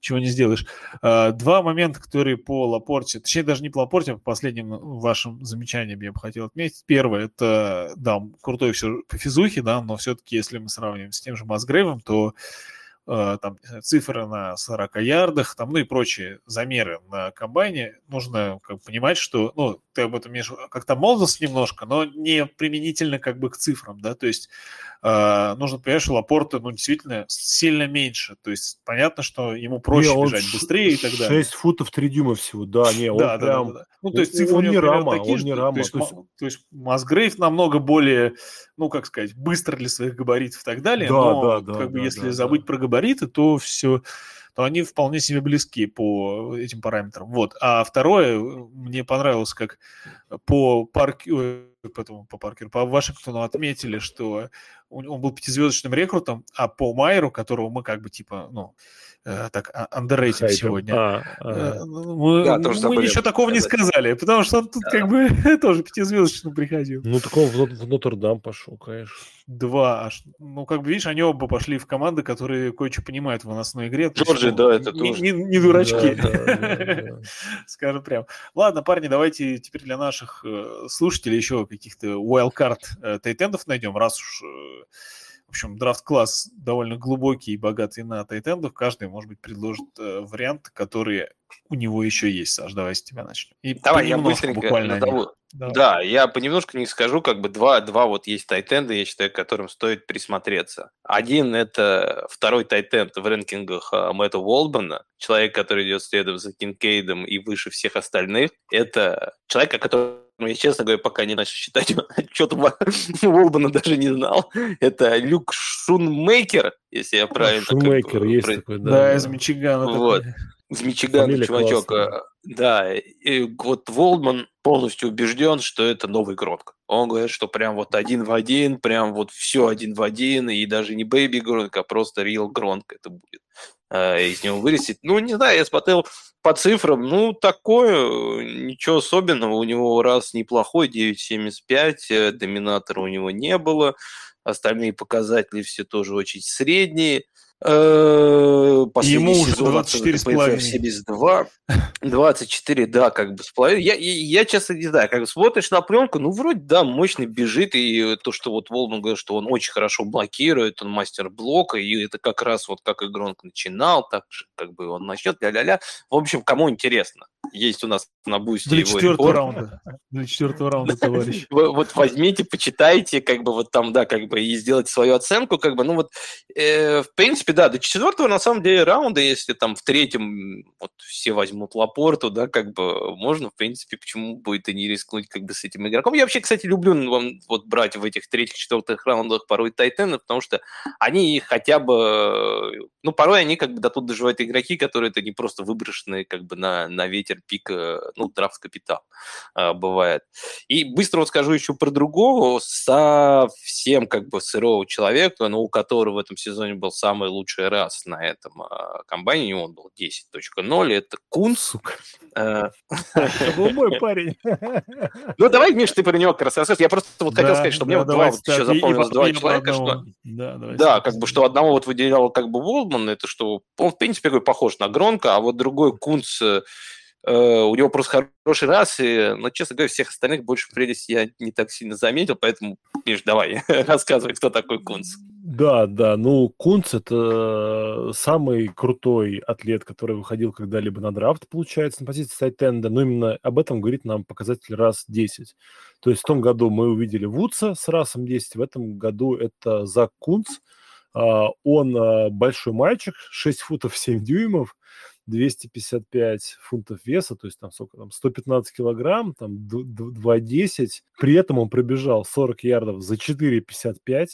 Speaker 1: Чего не сделаешь. А, Два момента, которые по Лапорте, точнее даже не по Лапорте, а по последним ну, вашим замечаниям я бы хотел отметить. Первое, это, да, крутой все по физухе, да, но все-таки, если мы сравниваем с тем же Масгрейвом, то там э, цифры на 40 ярдах, там, ну и прочие замеры на комбайне, нужно как понимать, что, ну, ты об этом имеешь как-то молодость немножко, но не применительно как бы к цифрам, да, то есть э, нужно понимать, что Лапорта, ну, действительно сильно меньше, то есть понятно, что ему проще
Speaker 3: Не,
Speaker 1: бежать быстрее и так далее.
Speaker 3: 6 футов 3 дюйма всего, да, не, он
Speaker 1: Да, да, да,
Speaker 3: прям...
Speaker 1: да, да. Ну, то есть
Speaker 3: он-
Speaker 1: цифры у
Speaker 3: он
Speaker 1: него
Speaker 3: не Рама,
Speaker 1: такие
Speaker 3: он
Speaker 1: же,
Speaker 3: не Рама,
Speaker 1: То есть,
Speaker 3: то есть-
Speaker 1: то есть Масгрейв намного более, ну, как сказать, быстро для своих габаритов и так далее,
Speaker 3: Да,
Speaker 1: но
Speaker 3: да, да,
Speaker 1: как бы
Speaker 3: да,
Speaker 1: если
Speaker 3: да,
Speaker 1: забыть
Speaker 3: да.
Speaker 1: про габариты, то все, то они вполне себе близки по этим параметрам. Вот. А второе, мне понравилось, как по парку, по, этому- по Паркеру, по Вашингтону отметили, что он был пятизвездочным рекрутом, а по Майеру, которого мы как бы типа, ну, э, так, а- андеррейтим
Speaker 3: Хайпер.
Speaker 1: сегодня,
Speaker 3: А,
Speaker 1: Э,
Speaker 3: а.
Speaker 1: Мы,
Speaker 2: Да, тоже
Speaker 1: мы ничего такого не сказали, потому что он тут как бы (laughs) тоже пятизвездочным приходил.
Speaker 3: Ну, так он в, в Нотр-Дам пошел, конечно.
Speaker 1: Два аж. Ну, как бы, видишь, они оба пошли в команды, которые кое-что понимают в выносной игре.
Speaker 2: Джорджи,
Speaker 1: ну,
Speaker 2: да, это
Speaker 1: не,
Speaker 2: тоже.
Speaker 1: Не, не дурачки.
Speaker 3: Да, да, да, да. (laughs)
Speaker 1: Скажем прям. Ладно, парни, давайте теперь для наших э, слушателей еще каких-то wildcard э, тайтендов найдем, раз уж э, в общем, драфт-класс довольно глубокий и богатый на тайтендов. Каждый, может быть, предложит э, варианты, которые у него еще есть. Саш, давай с тебя начнем. И
Speaker 2: Давай, я быстренько
Speaker 1: буквально
Speaker 2: назову. Да, я понемножку не скажу, как бы два, два вот есть тайтенда, я считаю, к которым стоит присмотреться. Один – это второй тайтенд в рэнкингах а, Мэтта Уолдмана, человек, который идет следом за Кинкейдом и выше всех остальных. Это человек, о котором я, честно говоря, пока не начал считать (laughs) отчет (laughs) Уолдмана, даже не знал. Это Люк Шунмейкер, если я правильно...
Speaker 3: Шумейкер есть такой,
Speaker 1: Да,
Speaker 3: да.
Speaker 1: из Мичигана.
Speaker 2: Вот.
Speaker 1: такой.
Speaker 2: В Мичигане
Speaker 3: Фамилия
Speaker 2: чувачок.
Speaker 3: классная.
Speaker 2: э, Да, и вот Волдман полностью убежден, что это новый Гронк. Он говорит, что прям вот один в один, прям вот все один в один, и даже не Бэйби Гронк, а просто Real Гронк это будет. э, Из него вырастет. Ну, не знаю, я смотрел по цифрам, ну, такое, ничего особенного. У него раз неплохой, 9.75, э, доминатора у него не было. Остальные показатели все тоже очень средние. Э, Последний
Speaker 1: Ему уже
Speaker 2: сезон
Speaker 1: 24 с половиной.
Speaker 2: 72. 24, да, как бы с половиной. Я, я, честно не знаю, как бы смотришь на пленку, ну, вроде, да, мощный бежит, и то, что вот Волман говорит, что он очень хорошо блокирует, он мастер блока, и это как раз вот как и Гронк начинал, так же, как бы он начнет, ля-ля-ля. В общем, кому интересно, есть у нас на бусте
Speaker 1: Для
Speaker 2: его
Speaker 1: четвертого
Speaker 2: репорт.
Speaker 1: раунда. Для четвертого раунда, товарищ.
Speaker 2: Вы- Вот возьмите, почитайте, как бы вот там, да, как бы и сделайте свою оценку, как бы, ну вот, э, в принципе, да, до четвертого, на самом деле, раунда, если там в третьем вот все возьмут Лапорту, да, как бы можно, в принципе, почему будет и не рискнуть как бы с этим игроком. Я вообще, кстати, люблю ну, вам вот брать в этих третьих, четвертых раундах порой тайтены, потому что они хотя бы, ну, порой они как бы до тут доживают игроки, которые это не просто выброшенные как бы на, на ветер ветер пик, э, ну, драфт капитал э, бывает. И быстро вот скажу еще про другого, совсем как бы сырого человека, но у которого в этом сезоне был самый лучший раз на этом э, комбайне, он был 10.0, это Кунс.
Speaker 3: Мой (laughs) парень.
Speaker 2: Ну, давай, Миш, ты про него как раз расскажешь. Я просто вот хотел сказать, что мне вот два вот еще запомнилось два человека, что... Да, как бы, что одного вот выделял как бы Волдман, это что он, в принципе, похож на Гронка, а вот другой Кунц, э, у него просто хороший раз, и, но, честно говоря, всех остальных больше прелести я не так сильно заметил, поэтому, Миш, давай, (laughs) рассказывай, кто такой Кунц.
Speaker 3: Да, да, ну, Кунц – это самый крутой атлет, который выходил когда-либо на драфт, получается, на позиции сайтенда, но именно об этом говорит нам показатель раз 10. То есть в том году мы увидели Вудса с расом 10, в этом году это Зак Кунц – а, он а, большой мальчик, 6 футов 7 дюймов, 255 фунтов веса, то есть там сколько там, 115 килограмм, там 2,10. При этом он пробежал 40 ярдов за 4,55,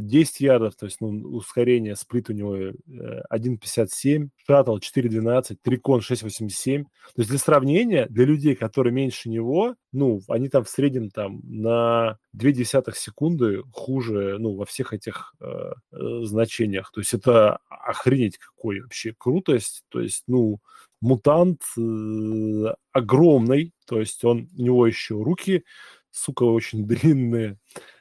Speaker 3: 10 а, ярдов, то есть ну, ускорение, сплит у него 1,57, э, шаттл 4,12, трикон 6,87. То есть для сравнения, для людей, которые меньше него, ну, они там в среднем там на 2 десятых секунды хуже, ну, во всех этих э, э, значениях. То есть это охренеть какой вообще крутость. То есть, ну, мутант э, огромный, то есть он, у него еще руки, сука, очень (laughs) длинные,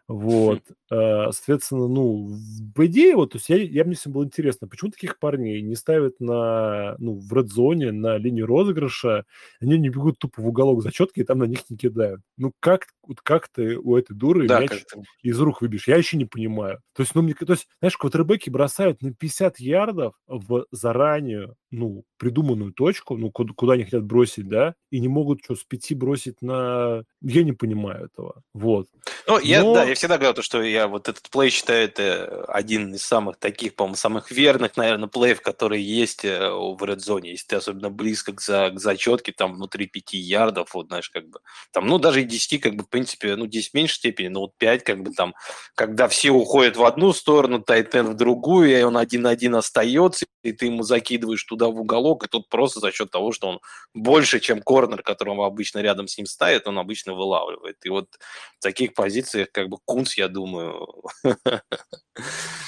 Speaker 3: вот. Э, соответственно, ну, по идее, вот, то есть я, я мне всем было интересно, почему таких парней не ставят на, ну, в редзоне, на линию розыгрыша, они не бегут тупо в уголок зачетки и там на них не кидают. Ну, как, вот как ты у этой дуры да, мяч из рук выбьешь? Я еще не понимаю. То есть, ну, мне, то есть, знаешь, квотербеки бросают на 50 ярдов в заранее, ну, придуманную точку, ну, куда, куда они хотят бросить, да, и не могут что, с пяти бросить на... Я не понимаю этого. Вот.
Speaker 2: Ну, я, Но... да, я всегда говорил, что я вот этот плей считаю это один из самых таких, по-моему, самых верных, наверное, плеев, которые есть э, в Zone. Если ты особенно близко к, за, к зачетке, там внутри 5 ярдов, вот знаешь, как бы, там, ну, даже и 10, как бы, в принципе, ну, 10 в меньшей степени, но вот 5, как бы, там, когда все уходят в одну сторону, Тайтен в другую, и он один-один остается, и ты ему закидываешь туда в уголок, и тут просто за счет того, что он больше, чем корнер, которого обычно рядом с ним ставит, он обычно вылавливает. И вот в таких позициях, как бы, Кунс, я думаю,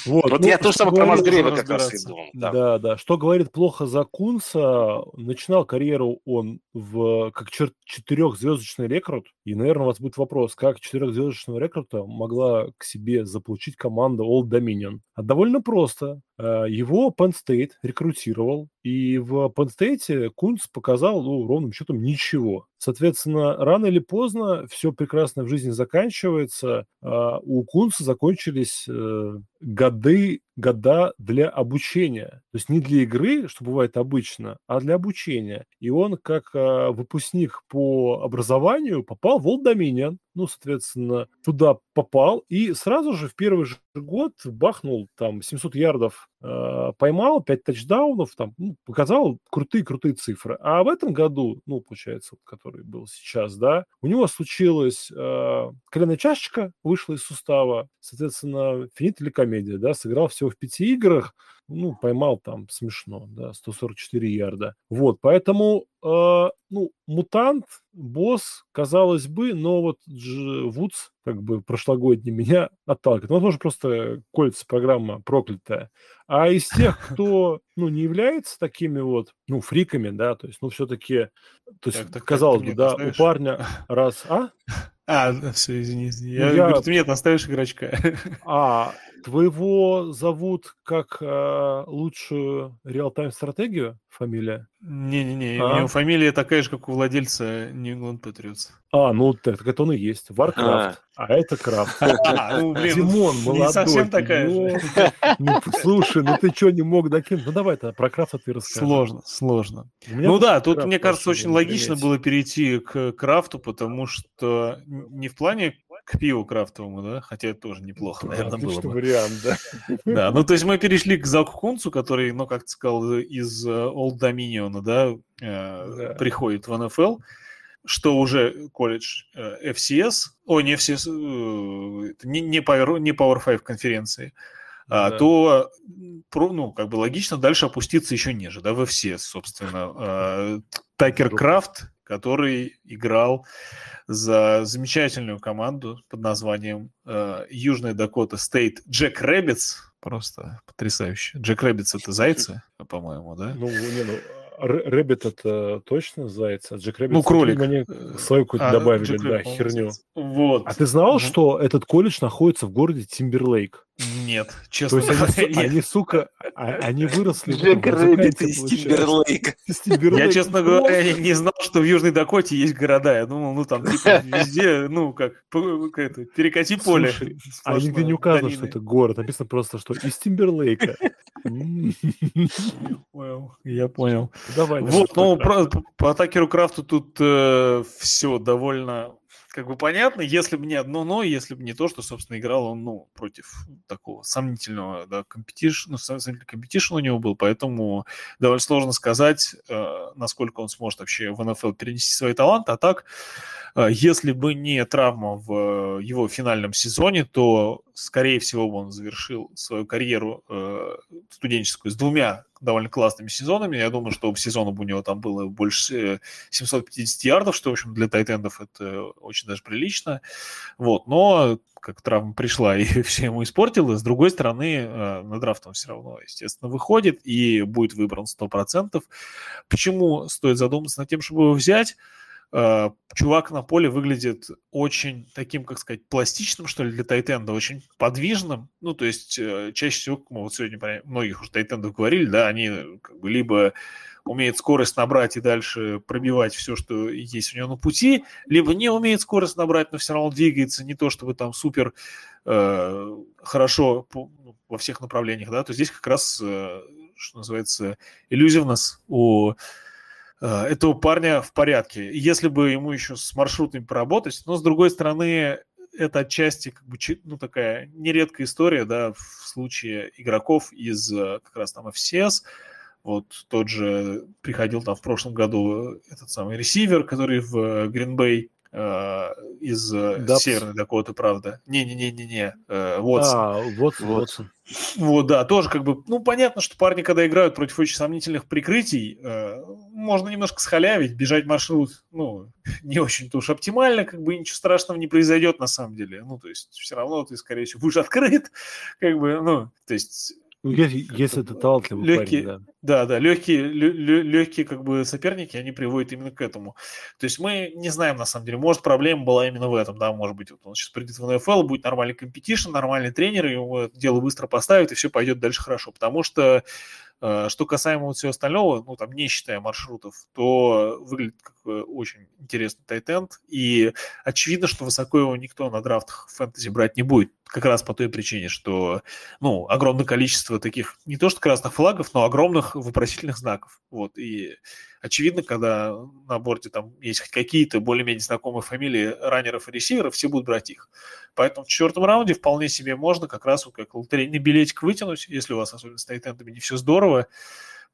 Speaker 3: вот, вот ну, я тоже самое про Масгрейва как раз и думал. Да. да, да. Что говорит плохо за Кунса, начинал карьеру он в как четырехзвездочный рекрут, и, наверное, у вас будет вопрос, как четырехзвездочного рекрута могла к себе заполучить команда Old Dominion? А довольно просто. Э, его Penn State рекрутировал, и в Penn State Кунц показал, ну, ровным счетом ничего. Соответственно, рано или поздно все прекрасно в жизни заканчивается. А у Кунца закончились э, годы, года для обучения. То есть не для игры, что бывает обычно, а для обучения. И он, как э, выпускник по образованию, попал в Old Dominion. Ну, соответственно, туда попал и сразу же в первый же год бахнул там 700 ярдов, э, поймал 5 тачдаунов, там, ну, показал крутые-крутые цифры. А в этом году, ну, получается, который был сейчас, да, у него случилась э, коленная чашечка, вышла из сустава, соответственно, финит или комедия, да, сыграл всего в пяти играх, ну, поймал там смешно, да, 144 ярда. Вот, поэтому, э, ну, мутант, босс, казалось бы, но вот Дж, Вудс, как бы прошлогодний, (laughs) меня отталкивает. Ну, возможно, просто кольца программа проклятая. А из тех, (laughs) кто, ну, не является такими вот, ну, фриками, да, то есть, ну, все-таки, то есть, так, так, казалось бы, да, у парня (laughs) раз, а?
Speaker 1: А, все, извини, извини. Ну, я, я... говорю, ты мне оставишь игрочка.
Speaker 3: А, твоего зовут как э, лучшую real-time стратегию фамилия?
Speaker 1: Не-не-не, а? у него фамилия такая же, как у владельца New England Patriots.
Speaker 3: А, ну так, так это он и есть. Варкрафт. А, а это Крафт. (laughs) А, ну, Димон, молодой. Не совсем такая же. Ну, слушай, ну ты что, не мог докинуть? Ну давай то про Крафта ты расскажи.
Speaker 1: Сложно, сложно. Ну да, тут, мне кажется, очень логично было перейти к Крафту, потому что не в плане к пиву крафтовому, да? Хотя это тоже неплохо, наверное, было бы. вариант, да. Да, ну то есть мы (laughs) перешли к Заку Кунцу, который, ну как ты сказал, из э, Old Dominion, да, э, приходит в НФЛ что уже колледж э, FCS, о, не FCS, не, не, Power, не Power 5 конференции, а, то ну, как бы логично дальше опуститься еще ниже, да, в все, собственно. А, Такер Крафт, который играл за замечательную команду под названием э, Южная Дакота State Jackrabbits. Просто потрясающе. Jackrabbits это зайцы, по-моему, да?
Speaker 3: Ну, не, ну, rabbit это точно заяц, а jackrabbit...
Speaker 1: Ну, кролик.
Speaker 3: Они свою какую-то а, добавили, Джек да, херню.
Speaker 1: Вот.
Speaker 3: А ты знал, что этот колледж находится в городе Тимберлейк?
Speaker 1: Нет, честно
Speaker 3: То есть они, они, сука, а, они выросли...
Speaker 2: Jackrabbit из Тимберлейка.
Speaker 1: Я, честно говоря, не знал, что в Южной Дакоте есть города. Я думал, ну там типа (laughs) везде, ну как, это, перекати поле.
Speaker 3: а нигде не указано, что это город. Написано просто, что из Тимберлейка. (laughs)
Speaker 1: Я понял.
Speaker 3: Давай.
Speaker 1: Вот, ну, по Такеру Крафту тут э, все довольно как бы понятно, если бы не одно но, если бы не то, что, собственно, играл он, ну, против такого сомнительного, да, competition, ну, сомнительный competition у него был, поэтому довольно сложно сказать, э, насколько он сможет вообще в НФЛ перенести свои таланты, а так, э, если бы не травма в его финальном сезоне, то, скорее всего, он завершил свою карьеру э, студенческую с двумя довольно классными сезонами. Я думаю, что сезона бы у него там было больше 750 ярдов, что, в общем, для тайтендов это очень даже прилично. Вот, но как травма пришла (laughs) и все ему испортила. С другой стороны, э, на драфт он все равно, естественно, выходит и будет выбран 100%. Почему стоит задуматься над тем, чтобы его взять? Э, чувак на поле выглядит очень таким, как сказать, пластичным, что ли, для тайтенда, очень подвижным. Ну, то есть, э, чаще всего, мы вот сегодня многих уже тайтендов говорили, да, они как бы либо умеет скорость набрать и дальше пробивать все, что есть у него на пути, либо не умеет скорость набрать, но все равно двигается не то, чтобы там супер э, хорошо по, ну, во всех направлениях, да, то здесь как раз, э, что называется, иллюзивность у Э, этого парня в порядке. Если бы ему еще с маршрутами поработать, но с другой стороны, это отчасти как бы ну, такая нередкая история, да, в случае игроков из э, как раз там FCS. Вот тот же приходил там в прошлом году этот самый ресивер, который в Гринбей Э, из э, Дабс. Северной Дакоты, правда. Не-не-не-не-не, э, Уотсон.
Speaker 3: А, вот, Уотсон.
Speaker 1: Вот, да, тоже как бы, ну, понятно, что парни, когда играют против очень сомнительных прикрытий, э, можно немножко схалявить, бежать маршрут, ну, (laughs) не очень-то уж оптимально, как бы ничего страшного не произойдет на самом деле. Ну, то есть все равно ты, скорее всего, будешь (laughs) открыт, как бы, ну, то есть
Speaker 3: ну, если, если это талантливый
Speaker 1: легкие,
Speaker 3: парень,
Speaker 1: да. Да, да, легкие, лё, легкие как бы соперники, они приводят именно к этому. То есть мы не знаем, на самом деле, может, проблема была именно в этом, да, может быть, вот он сейчас придет в НФЛ, будет нормальный competition, нормальный тренер, его дело быстро поставит, и все пойдет дальше хорошо, потому что что касаемо вот всего остального, ну, там, не считая маршрутов, то выглядит как э, очень интересный тайтенд, и очевидно, что высоко его никто на драфтах фэнтези брать не будет, как раз по той причине, что, ну, огромное количество таких, не то что красных флагов, но огромных вопросительных знаков, вот, и очевидно, когда на борте там есть какие-то более-менее знакомые фамилии раннеров и ресиверов, все будут брать их. Поэтому в четвертом раунде вполне себе можно как раз вот как лотерейный билетик вытянуть, если у вас особенно с тайтендами не все здорово,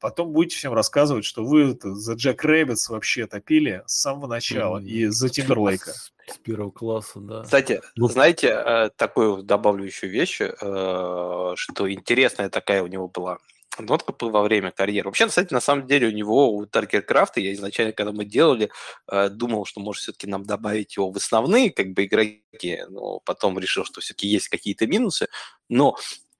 Speaker 1: потом будете всем рассказывать, что вы за Jackrabbits вообще топили с самого начала mm-hmm. и за Тимберлейка.
Speaker 3: С первого класса, да.
Speaker 2: Кстати, ну, знаете, э, такую добавлю еще вещь, э, что интересная такая у него была нотка во время карьеры. Вообще, кстати, на самом деле у него, у Такера Крафта, я изначально, когда мы делали, э, думал, что может все-таки нам добавить его в основные как бы игроки, но потом решил, что все-таки есть какие-то минусы. Но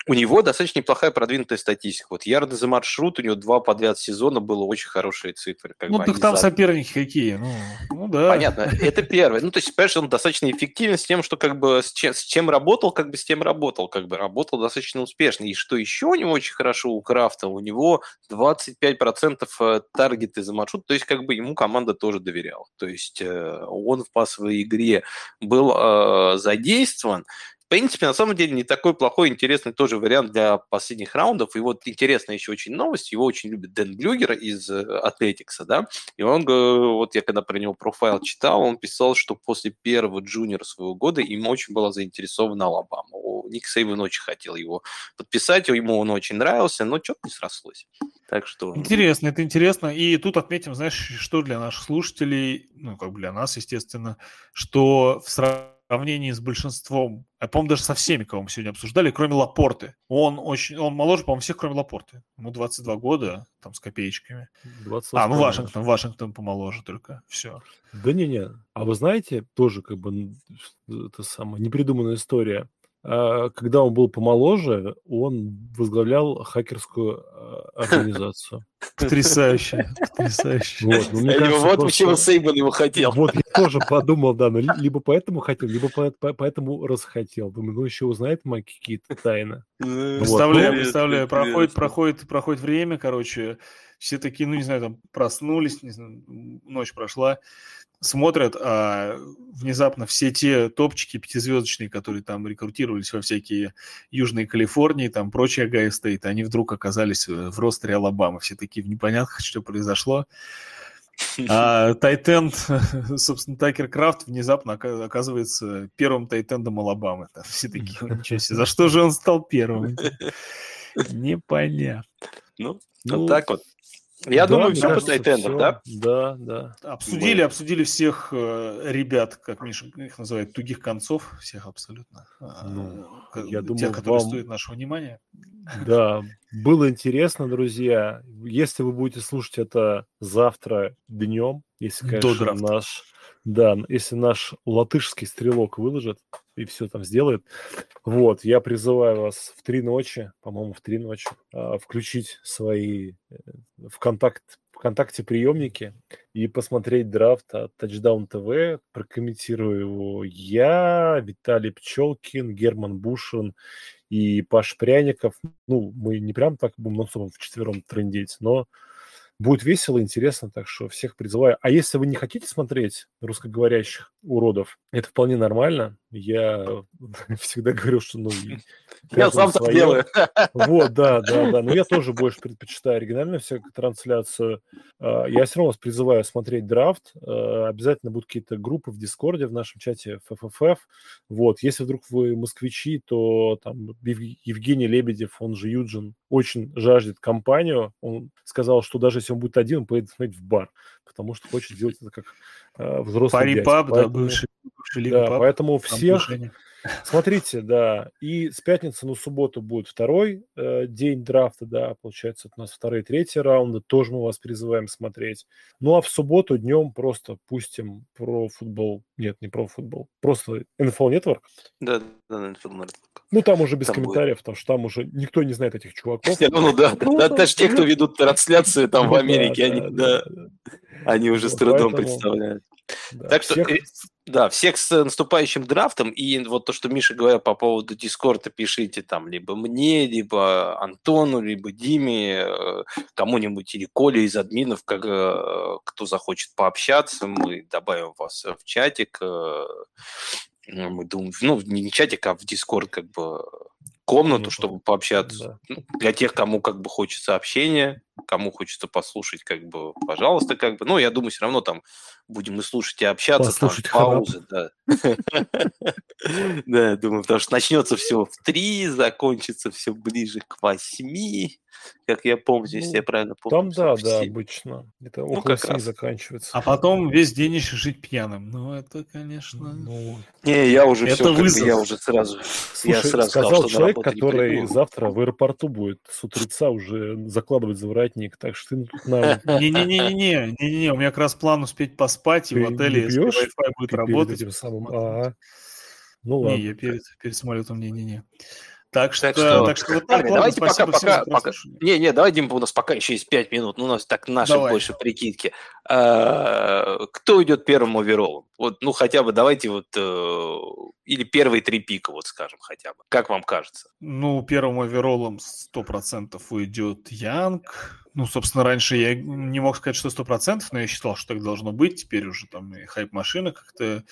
Speaker 2: у него достаточно неплохая продвинутая статистика. Вот ярды за маршрут, у него два подряд сезона было очень хорошие цифры.
Speaker 1: Как ну, бы, так там за... соперники какие, ну, ну да.
Speaker 2: Понятно, это первое. Ну, то есть, понимаешь, он достаточно эффективен с тем, что как бы с чем, с чем работал, как бы с тем работал, как бы работал достаточно успешно. И что еще у него очень хорошо у Крафта, у него 25% э, таргеты за маршрут, то есть как бы ему команда тоже доверяла. То есть э, он в пасовой игре был э, задействован, принципе, на самом деле, не такой плохой, интересный тоже вариант для последних раундов. И вот интересная еще очень новость, его очень любит Дэн Блюгер из Атлетикса, да, и он, вот я когда про него профайл читал, он писал, что после первого джуниора своего года им очень была заинтересована Алабама. Ник Сейвен очень хотел его подписать, ему он очень нравился, но что-то не срослось. Так что...
Speaker 1: Интересно, это интересно. И тут отметим, знаешь, что для наших слушателей, ну, как бы для нас, естественно, что в сравнении сравнении с большинством, я помню, даже со всеми, кого мы сегодня обсуждали, кроме Лапорты. Он очень, он моложе, по-моему, всех, кроме Лапорты. Ему 22 года, там, с копеечками. 20 а, ну, Вашингтон, Вашингтон помоложе только, все.
Speaker 3: Да не-не, а вы знаете, тоже как бы это самая непридуманная история. А, когда он был помоложе, он возглавлял хакерскую а, организацию. (laughs)
Speaker 1: Потрясающе, потрясающе. Вот,
Speaker 2: ну, кажется, вот просто... почему Сейбан его хотел.
Speaker 3: Вот я (laughs) тоже подумал, да, но либо поэтому хотел, либо поэтому расхотел. Думаю, ну еще узнает мои какие-то тайны.
Speaker 1: Представляю, вот. представляю, проходит, проходит, проходит время, короче, все такие, ну не знаю, там проснулись, не знаю, ночь прошла, смотрят, а внезапно все те топчики пятизвездочные, которые там рекрутировались во всякие Южные Калифорнии, там прочие Ohio State, они вдруг оказались э, в ростере Алабамы. Все такие в непонятках, что произошло. (laughs) А tight end, (laughs) собственно, Такер Крафт внезапно оказывается первым tight end ом Алабамы. Там все такие, ничего себе, за что же он стал первым? (laughs) Непонятно.
Speaker 2: Ну, ну, вот так вот. Я да, думаю, все по тайтендам, да?
Speaker 3: Да, да.
Speaker 1: Обсудили, Мы... обсудили всех э, ребят, как Миша их называет, тугих концов, всех абсолютно. А, ну, э, я думаю, тех, которые вам... стоят нашего внимания.
Speaker 3: Да, было интересно, друзья. Если вы будете слушать это завтра днем, если, конечно, наш да, если наш латышский стрелок выложит и все там сделает, вот, я призываю вас в три ночи, по-моему, в три ночи, а, включить свои э, ВКонтакт, ВКонтакте приемники и посмотреть драфт от Touchdown TV. Прокомментирую его я, Виталий Пчелкин, Герман Бушин и Паш Пряников. Ну, мы не прям так будем в четвером трендеть, но Будет весело, интересно, так что всех призываю. А если вы не хотите смотреть русскоговорящих уродов, это вполне нормально. Я (laughs) всегда говорил, что ну... (laughs)
Speaker 2: Я сам так делаю. (laughs)
Speaker 3: Вот, да, да, да. Но я тоже больше предпочитаю оригинальную всякую трансляцию. А, я все равно вас призываю смотреть драфт. А, обязательно будут какие-то группы в Дискорде, в нашем чате FFF. Вот, если вдруг вы москвичи, то там Евгений Лебедев, он же Юджин, очень жаждет компанию. Он сказал, что даже если он будет один, он поедет смотреть в бар, потому что хочет сделать это как взрослый
Speaker 1: Пари-паб, да, бывший,
Speaker 3: бывший да, поэтому всех... (laughs) Смотрите, да, и с пятницы на субботу будет второй э, день драфта, да, получается, у нас вторые, третьи раунды, тоже мы вас призываем смотреть. Ну, а в субботу днем просто пустим про футбол, нет, не про футбол, просто NFL Network.
Speaker 2: Да, да, NFL Network.
Speaker 3: Ну, там уже без там комментариев, будет. потому что там уже никто не знает этих чуваков.
Speaker 2: Ну, ну да, ну, да, даже те, кто ведут трансляции там в Америке, они, да, они уже с трудом представляют. Да, так всех... что, да, всех с наступающим драфтом, и вот то, что Миша говорил по поводу Дискорда, пишите там либо мне, либо Антону, либо Диме, э, кому-нибудь или Коле из админов, как, э, кто захочет пообщаться, мы добавим вас в чатик, э, мы думаем, ну, не чатик, а в Дискорд как бы комнату, чтобы пообщаться. Да. Ну, для тех, кому как бы хочется общения, кому хочется послушать, как бы, пожалуйста, как бы. Ну, я думаю, все равно там будем и слушать, и общаться. Послушать там, паузы, да. (laughs) Да, думаю, потому что начнется все в три, закончится все ближе к восьми, как я помню, если я правильно
Speaker 3: помню. Там, да, да, обычно. Это ну, около семи заканчивается.
Speaker 1: А потом весь день еще жить пьяным. Ну, это, конечно... Ну,
Speaker 2: не, я уже это все, я уже сразу...
Speaker 3: я сразу сказал человек, который завтра в аэропорту будет с утреца уже закладывать за воротник, так что ты тут
Speaker 1: на... Не-не-не, у меня как раз план успеть поспать, и в отеле, если Wi-Fi будет работать... Этим самым... А, ну ладно. Не, я перед, перед самолетом не-не-не. Так что, так что, так что вот так, ладно,
Speaker 2: давайте пока, пока, пока. Не, не, давай, Дима, у нас пока еще есть 5 минут, ну, у нас так наши давай. больше прикидки. А, кто идет первым оверолом? Вот, ну, хотя бы давайте вот, э, или первые три пика, вот скажем, хотя бы. Как вам кажется?
Speaker 1: Ну, первым оверолом 100% уйдет Янг. Ну, собственно, раньше я не мог сказать, что 100%, но я считал, что так должно быть. Теперь уже там и хайп-машина как-то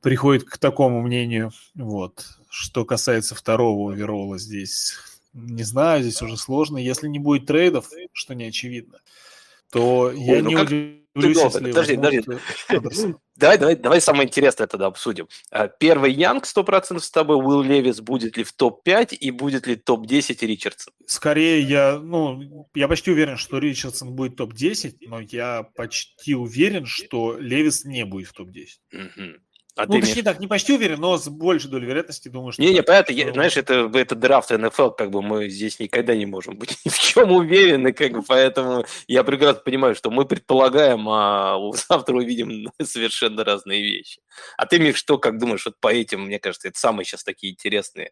Speaker 1: приходит к такому мнению. Вот. Что касается второго оверолла здесь, не знаю, здесь уже сложно. Если не будет трейдов, что не очевидно, то Ой, я ну не как... удивлюсь, если подожди,
Speaker 2: подожди. (laughs) Давай, давай, давай самое интересное тогда обсудим. А, первый Янг 100% с тобой, Уилл Левис будет ли в топ-5 и будет ли топ-10 Ричардсон?
Speaker 1: Скорее, я, ну, я почти уверен, что Ричардсон будет топ-10, но я почти уверен, что Левис не будет в топ-10.
Speaker 2: Угу. А
Speaker 1: ну,
Speaker 2: ты
Speaker 1: точнее
Speaker 2: имеешь-
Speaker 1: так, не почти уверен, но с большей долей вероятности думаю, что...
Speaker 2: Не, не,
Speaker 1: так.
Speaker 2: понятно, я-
Speaker 1: Ну,
Speaker 2: знаешь, это, это драфт НФЛ, как бы мы здесь никогда не можем быть (laughs) ни в чем уверены, как бы, поэтому я прекрасно понимаю, что мы предполагаем, а завтра увидим (laughs) совершенно разные вещи. А ты, Миш, что, как думаешь, вот по этим, мне кажется, это самые сейчас такие интересные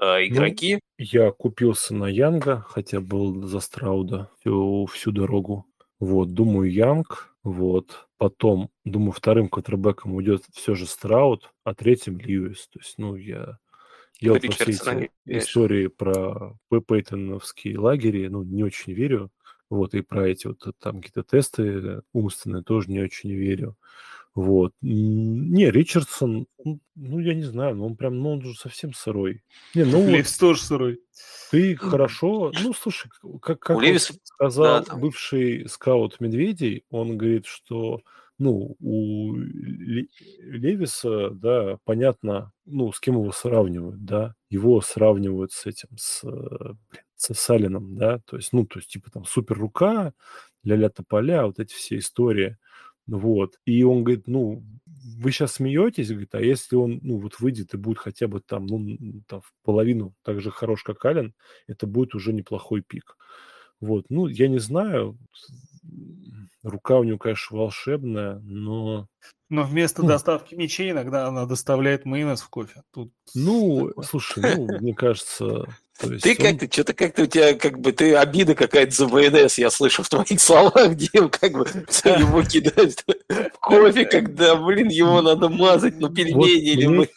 Speaker 2: э, игроки.
Speaker 3: Я купился на Янга, хотя был за Страуда всю, всю дорогу. Вот, думаю, Янг. Вот. Потом, думаю, вторым квотербеком уйдет все же Страуд, а третьим Льюис. То есть, ну, я... Я вот во все
Speaker 2: Ричардсона
Speaker 3: эти истории про Пейтоновские лагеря, ну, не очень верю. Вот, и про эти вот там какие-то тесты умственные тоже не очень верю. Вот. Не, Ричардсон, ну, я не знаю, ну, он прям, ну, он же совсем сырой. Не, ну, вот
Speaker 1: Левс тоже сырой.
Speaker 3: ты хорошо, ну, слушай, как, как
Speaker 2: У
Speaker 3: вот
Speaker 2: Левиса-
Speaker 3: сказал
Speaker 2: да, там-
Speaker 3: бывший скаут Медведей, он говорит, что, ну, у Ле- Левиса, да, понятно, ну, с кем его сравнивают, да, его сравнивают с этим, с, блин, с Салином, да, то есть, ну, то есть, типа, там, супер рука, ля-ля тополя, вот эти все истории, вот, и он говорит, ну, вы сейчас смеетесь, говорит, а если он, ну, вот выйдет и будет хотя бы там, ну, там, в половину так же хорош, как Ален, это будет уже неплохой пик. Вот, ну, я не знаю, рука у него, конечно, волшебная, но,
Speaker 1: Но вместо
Speaker 3: Ну.
Speaker 1: доставки мечей иногда она доставляет майонез в кофе. Тут
Speaker 3: ну,
Speaker 1: такое.
Speaker 3: слушай, ну, мне кажется, то (laughs) есть
Speaker 2: Ты
Speaker 3: он-
Speaker 2: как-то, что-то как-то у тебя, как бы, ты обида какая-то за ВНС, я слышу в твоих (laughs) словах, где как бы (laughs) всё его кидать в кофе, когда, блин, его надо мазать, ну, пельмени или мы...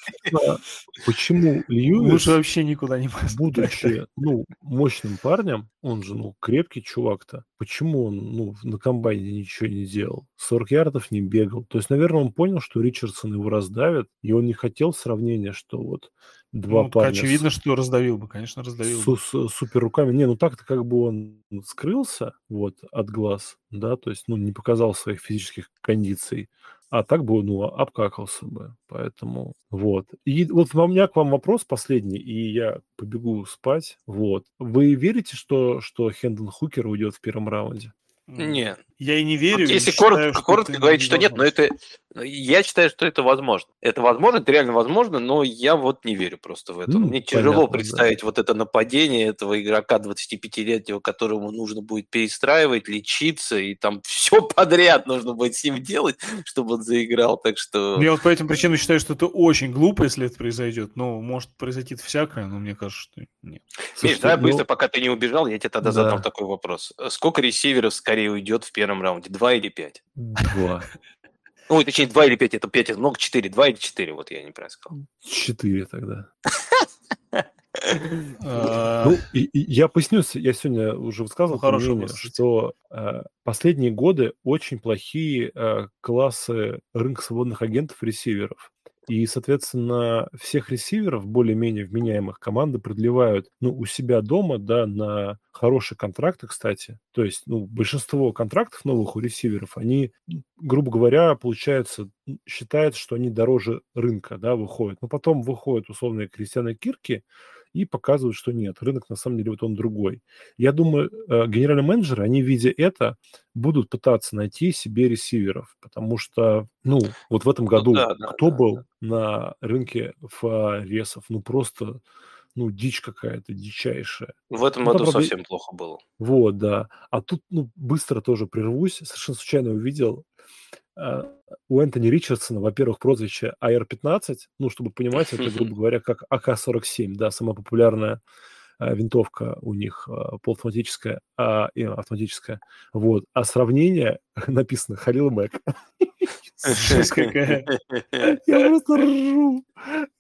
Speaker 3: почему Льюис,
Speaker 1: лучше вообще никуда не поставить.
Speaker 3: будучи, ну, мощным парнем, он же, ну, крепкий чувак-то, почему он, ну, на комбайне ничего не делал, 40 ярдов не бегал, то есть, наверное, он понял, что Ричардсон его раздавит, и он не хотел сравнения, что вот два
Speaker 1: Ну,
Speaker 3: парня
Speaker 1: очевидно,
Speaker 3: с,
Speaker 1: что раздавил бы, конечно, раздавил
Speaker 3: с,
Speaker 1: бы.
Speaker 3: с супер руками, не, ну так-то как бы он скрылся, вот, от глаз, да, то есть, ну, не показал своих физических кондиций, а так бы, ну, обкакался бы, поэтому, вот. И вот у меня к вам вопрос последний, и я побегу спать, вот. Вы верите, что, что Хендон Хукер уйдет в первом раунде?
Speaker 1: М,
Speaker 2: Не.
Speaker 1: Я и не верю.
Speaker 2: Вот если
Speaker 1: считаю,
Speaker 2: коротко,
Speaker 1: что
Speaker 2: коротко говорить, что нет, но это... Я считаю, что это возможно. Это возможно, это реально возможно, но я вот не верю просто в это.
Speaker 3: Ну,
Speaker 2: Мне тяжело
Speaker 3: понятно, да.
Speaker 2: представить вот это нападение этого игрока 25-летнего, которому нужно будет перестраивать, лечиться, и там (laughs) все подряд нужно будет с ним делать, чтобы он заиграл. Так что...
Speaker 1: Ну, Я вот по этим причинам считаю, что это очень глупо, если это произойдет. Ну, может произойти всякое, но мне кажется, что нет.
Speaker 2: Миш, давай
Speaker 3: ну,
Speaker 2: быстро, пока ты не убежал, я тебе тогда
Speaker 3: Да.
Speaker 2: задам такой вопрос. Сколько ресиверов скорее уйдет в первом раунде? Два или пять?
Speaker 3: Два. (laughs)
Speaker 2: Ну, точнее, два или пять, это пять, это много, четыре. Два или четыре, вот я неправильно сказал.
Speaker 3: Четыре тогда. (laughs)
Speaker 1: А,
Speaker 3: Ну, и- и я поясню, я сегодня уже высказывал
Speaker 1: Ну,
Speaker 3: мнение, что э, последние годы очень плохие э, классы рынка свободных агентов и ресиверов. И, соответственно, всех ресиверов, более-менее вменяемых, команды продлевают ну, у себя дома, да, на хорошие контракты, кстати. То есть, ну, большинство контрактов новых у ресиверов, они, грубо говоря, получается, м, считается, что они дороже рынка, да, выходят. Но потом выходят условные Кристианы Кирки, и показывают, что нет, рынок на самом деле вот он другой. Я думаю, э, генеральные менеджеры, они, видя это, будут пытаться найти себе ресиверов, потому что, ну, вот в этом году
Speaker 2: да, да,
Speaker 3: кто
Speaker 2: да,
Speaker 3: был
Speaker 2: да.
Speaker 3: на рынке фаресов? Ну, просто, ну, дичь какая-то, дичайшая.
Speaker 2: В этом
Speaker 3: Ну,
Speaker 2: году
Speaker 3: правда,
Speaker 2: совсем плохо было.
Speaker 3: Вот, да. А тут, ну, быстро тоже прервусь. Совершенно случайно увидел у Энтони Ричардсона, во-первых, прозвище AR-15, ну, чтобы понимать, это, (laughs) грубо говоря, как АК-47, да, самая популярная а, винтовка у них а, полуавтоматическая, а, и автоматическая. Вот. А сравнение (laughs) написано Халил (laughs)
Speaker 1: какая.
Speaker 3: Я просто ржу.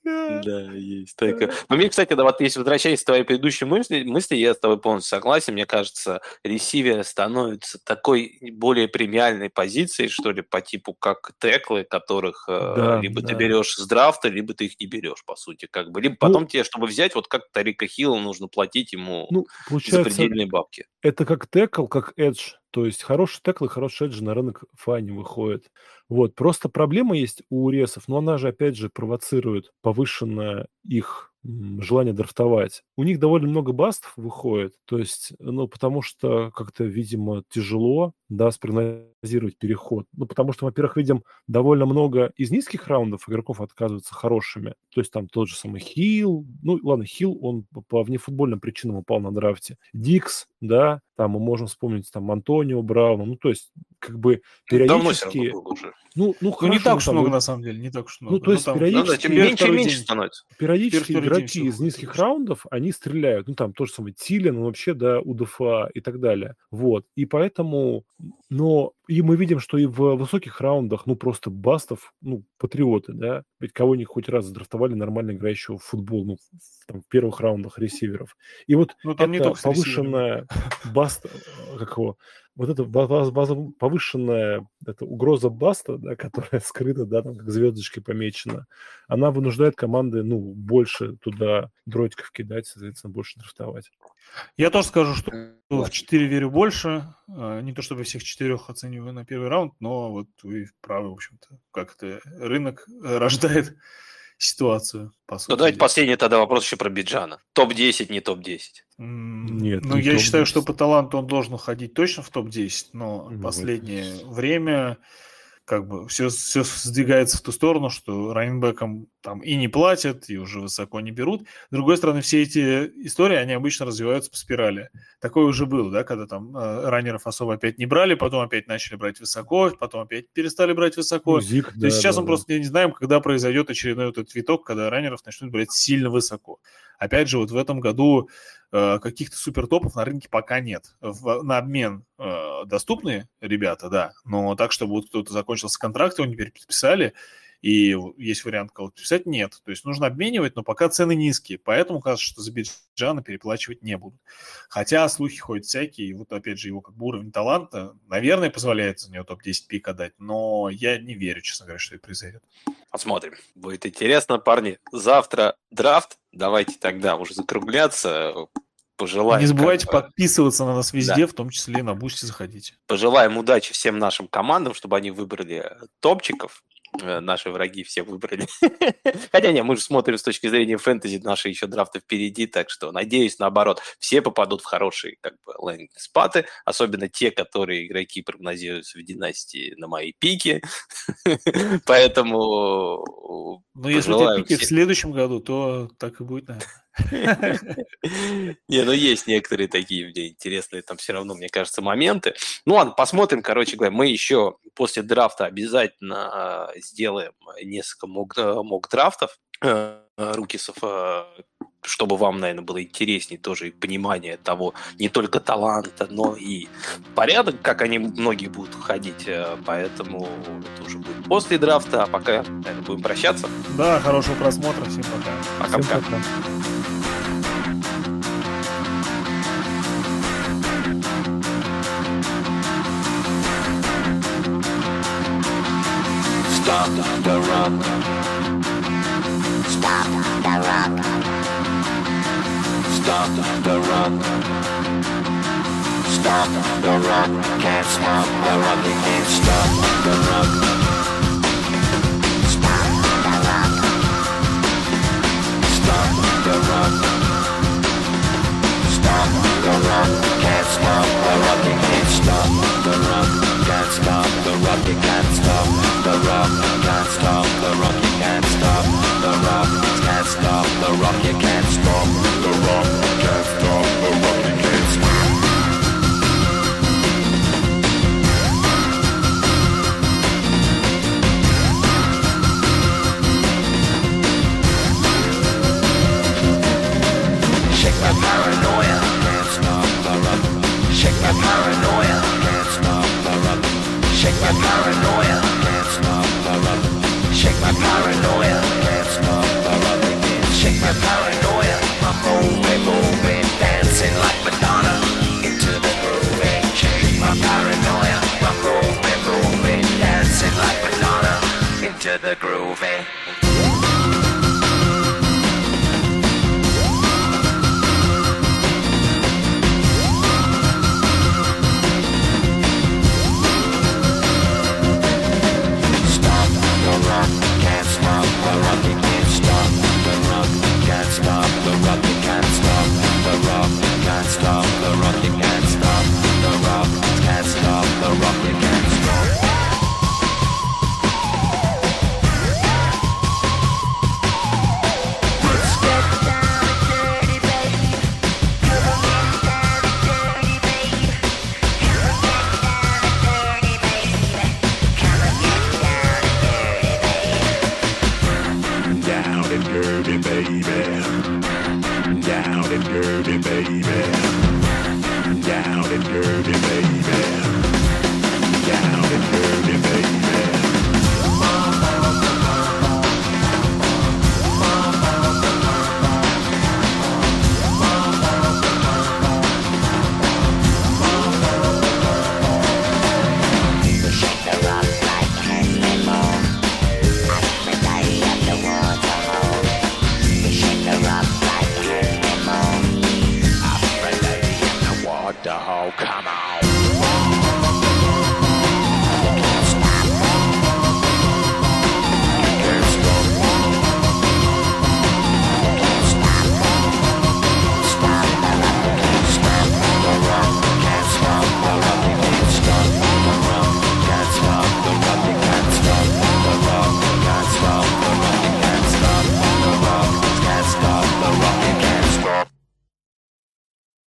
Speaker 2: Да, есть такое. Но мне, кстати, да, вот если возвращаясь к твоей предыдущей мысли, мысли, я с тобой полностью согласен. Мне кажется, ресиверы становятся такой более премиальной позицией, что ли, по типу как теклы, которых э,
Speaker 3: Да,
Speaker 2: либо ты
Speaker 3: да.
Speaker 2: берешь с драфта, либо ты их не берешь, по сути, как бы. Либо потом тебе, чтобы взять, вот как Тарика Хилла, нужно платить ему
Speaker 3: Ну,
Speaker 2: запредельные бабки.
Speaker 3: это как текл, как эдж. То есть хороший текл и хороший эдж на рынок фани выходит. Вот. Просто проблема есть у ресов, но она же, опять же, провоцирует повышенное их желание драфтовать. У них довольно много бастов выходит, то есть, ну, потому что как-то, видимо, тяжело, да, спрогнозировать переход. Ну, потому что, во-первых, видим довольно много из низких раундов игроков отказываются хорошими. То есть там тот же самый Хилл, ну, ладно, Хилл, он по внефутбольным причинам упал на драфте. Дикс, да, там мы можем вспомнить там Антонио Брауна, ну, то есть, как бы периодически...
Speaker 2: Давно уже.
Speaker 1: Ну, ну, ну, не так уж много, на самом деле, не так уж
Speaker 3: много. Ну, то есть,
Speaker 2: ну,
Speaker 3: там, периодически...
Speaker 2: Ну, да, меньше и меньше становится.
Speaker 3: Периодически игроки из низких раундов, они стреляют. Ну, там, то же самое Тилин, он вообще, да, УДФА и так далее. Вот. И поэтому... Но и мы видим, что и в высоких раундах, ну, просто бастов, ну, патриоты, да, ведь кого-нибудь хоть раз задрафтовали нормально играющего в футбол, ну, в, там, в первых раундах ресиверов. И вот ну, там это повышенная баста, как его, вот эта база, повышенная это угроза баста, да, которая (laughs) скрыта, да, там как звездочкой помечена, она вынуждает команды, ну, больше туда дротиков кидать, соответственно, больше драфтовать.
Speaker 1: Я тоже скажу, что в 4 верю больше. А, не то чтобы всех четырех оцениваю на первый раунд, но вот вы правы, в общем-то. Как это рынок (laughs) рождает ситуацию,
Speaker 2: по сути. Ну, давайте последний тогда вопрос еще про Биджана. Топ-10, не топ-10.
Speaker 1: Нет. Ну, я считаю, что по таланту он должен ходить точно в топ-10, но ну, последнее вот. время как бы все, все сдвигается в ту сторону, что раненбекам там и не платят, и уже высоко не берут. С другой стороны, все эти истории, они обычно развиваются по спирали. Такое уже было, да, когда там э, раннеров особо опять не брали, потом опять начали брать высоко, потом опять перестали брать высоко. Ну, Зик, То да, есть сейчас да, мы да. просто не знаем, когда произойдет очередной вот этот виток, когда раннеров начнут брать сильно высоко. Опять же, вот в этом году каких-то супертопов на рынке пока нет. В, на обмен э, доступны ребята, да, но так, чтобы вот кто-то закончился контракт, его теперь подписали, и есть вариант кого-то писать, нет. То есть нужно обменивать, но пока цены низкие, поэтому кажется, что за Биджана переплачивать не будут. Хотя слухи ходят всякие, и вот опять же его как бы уровень таланта, наверное, позволяет за него топ-10 пика дать, но я не верю, честно говоря, что это произойдет.
Speaker 2: Посмотрим. Будет интересно, парни. Завтра драфт, давайте тогда уже закругляться пожелаем.
Speaker 1: Не забывайте как... подписываться на нас везде, да. в том числе и на Boosty заходите.
Speaker 2: Пожелаем удачи всем нашим командам, чтобы они выбрали топчиков. Э, наши враги все выбрали. (laughs) Хотя не, мы же смотрим с точки зрения фэнтези, наши еще драфты впереди, так что надеюсь, наоборот, все попадут в хорошие как бы landing spot ы, особенно те, которые игроки прогнозируются в династии на мои пики. (laughs) Поэтому
Speaker 1: Ну, если у тебя пики в следующем году, то так и будет, наверное. (laughs)
Speaker 2: Не, ну есть некоторые такие мне интересные там все равно, мне кажется, моменты. Ну ладно, посмотрим, короче говоря, мы еще после драфта обязательно а, сделаем несколько мок-драфтов э, рукисов, э, чтобы вам, наверное, было интереснее тоже и понимание того, не только таланта, но и порядок, как они многие будут ходить. Э, поэтому это уже будет после драфта, а пока, наверное, будем прощаться.
Speaker 1: Да, хорошего просмотра, всем пока.
Speaker 2: Пока-пока. Stop the run. Stop the run. Stop the run. Stop the run. Can't stop the run. You can't stop the run. Stop the run. Stop the run. Stop the run. Can't stop the run. You can't stop the run. Can't stop the run. You can't stop the run. Can't can't stop the run. You can't stop the run. Paranoia. Can't stop the run. Shake my paranoia. Can't stop the run. Shake my paranoia. Can't stop the run. Shake my paranoia. I'm moving, moving, dancing like Madonna into the groove. Shake my paranoia. I'm moving, moving, dancing like Madonna into the groove.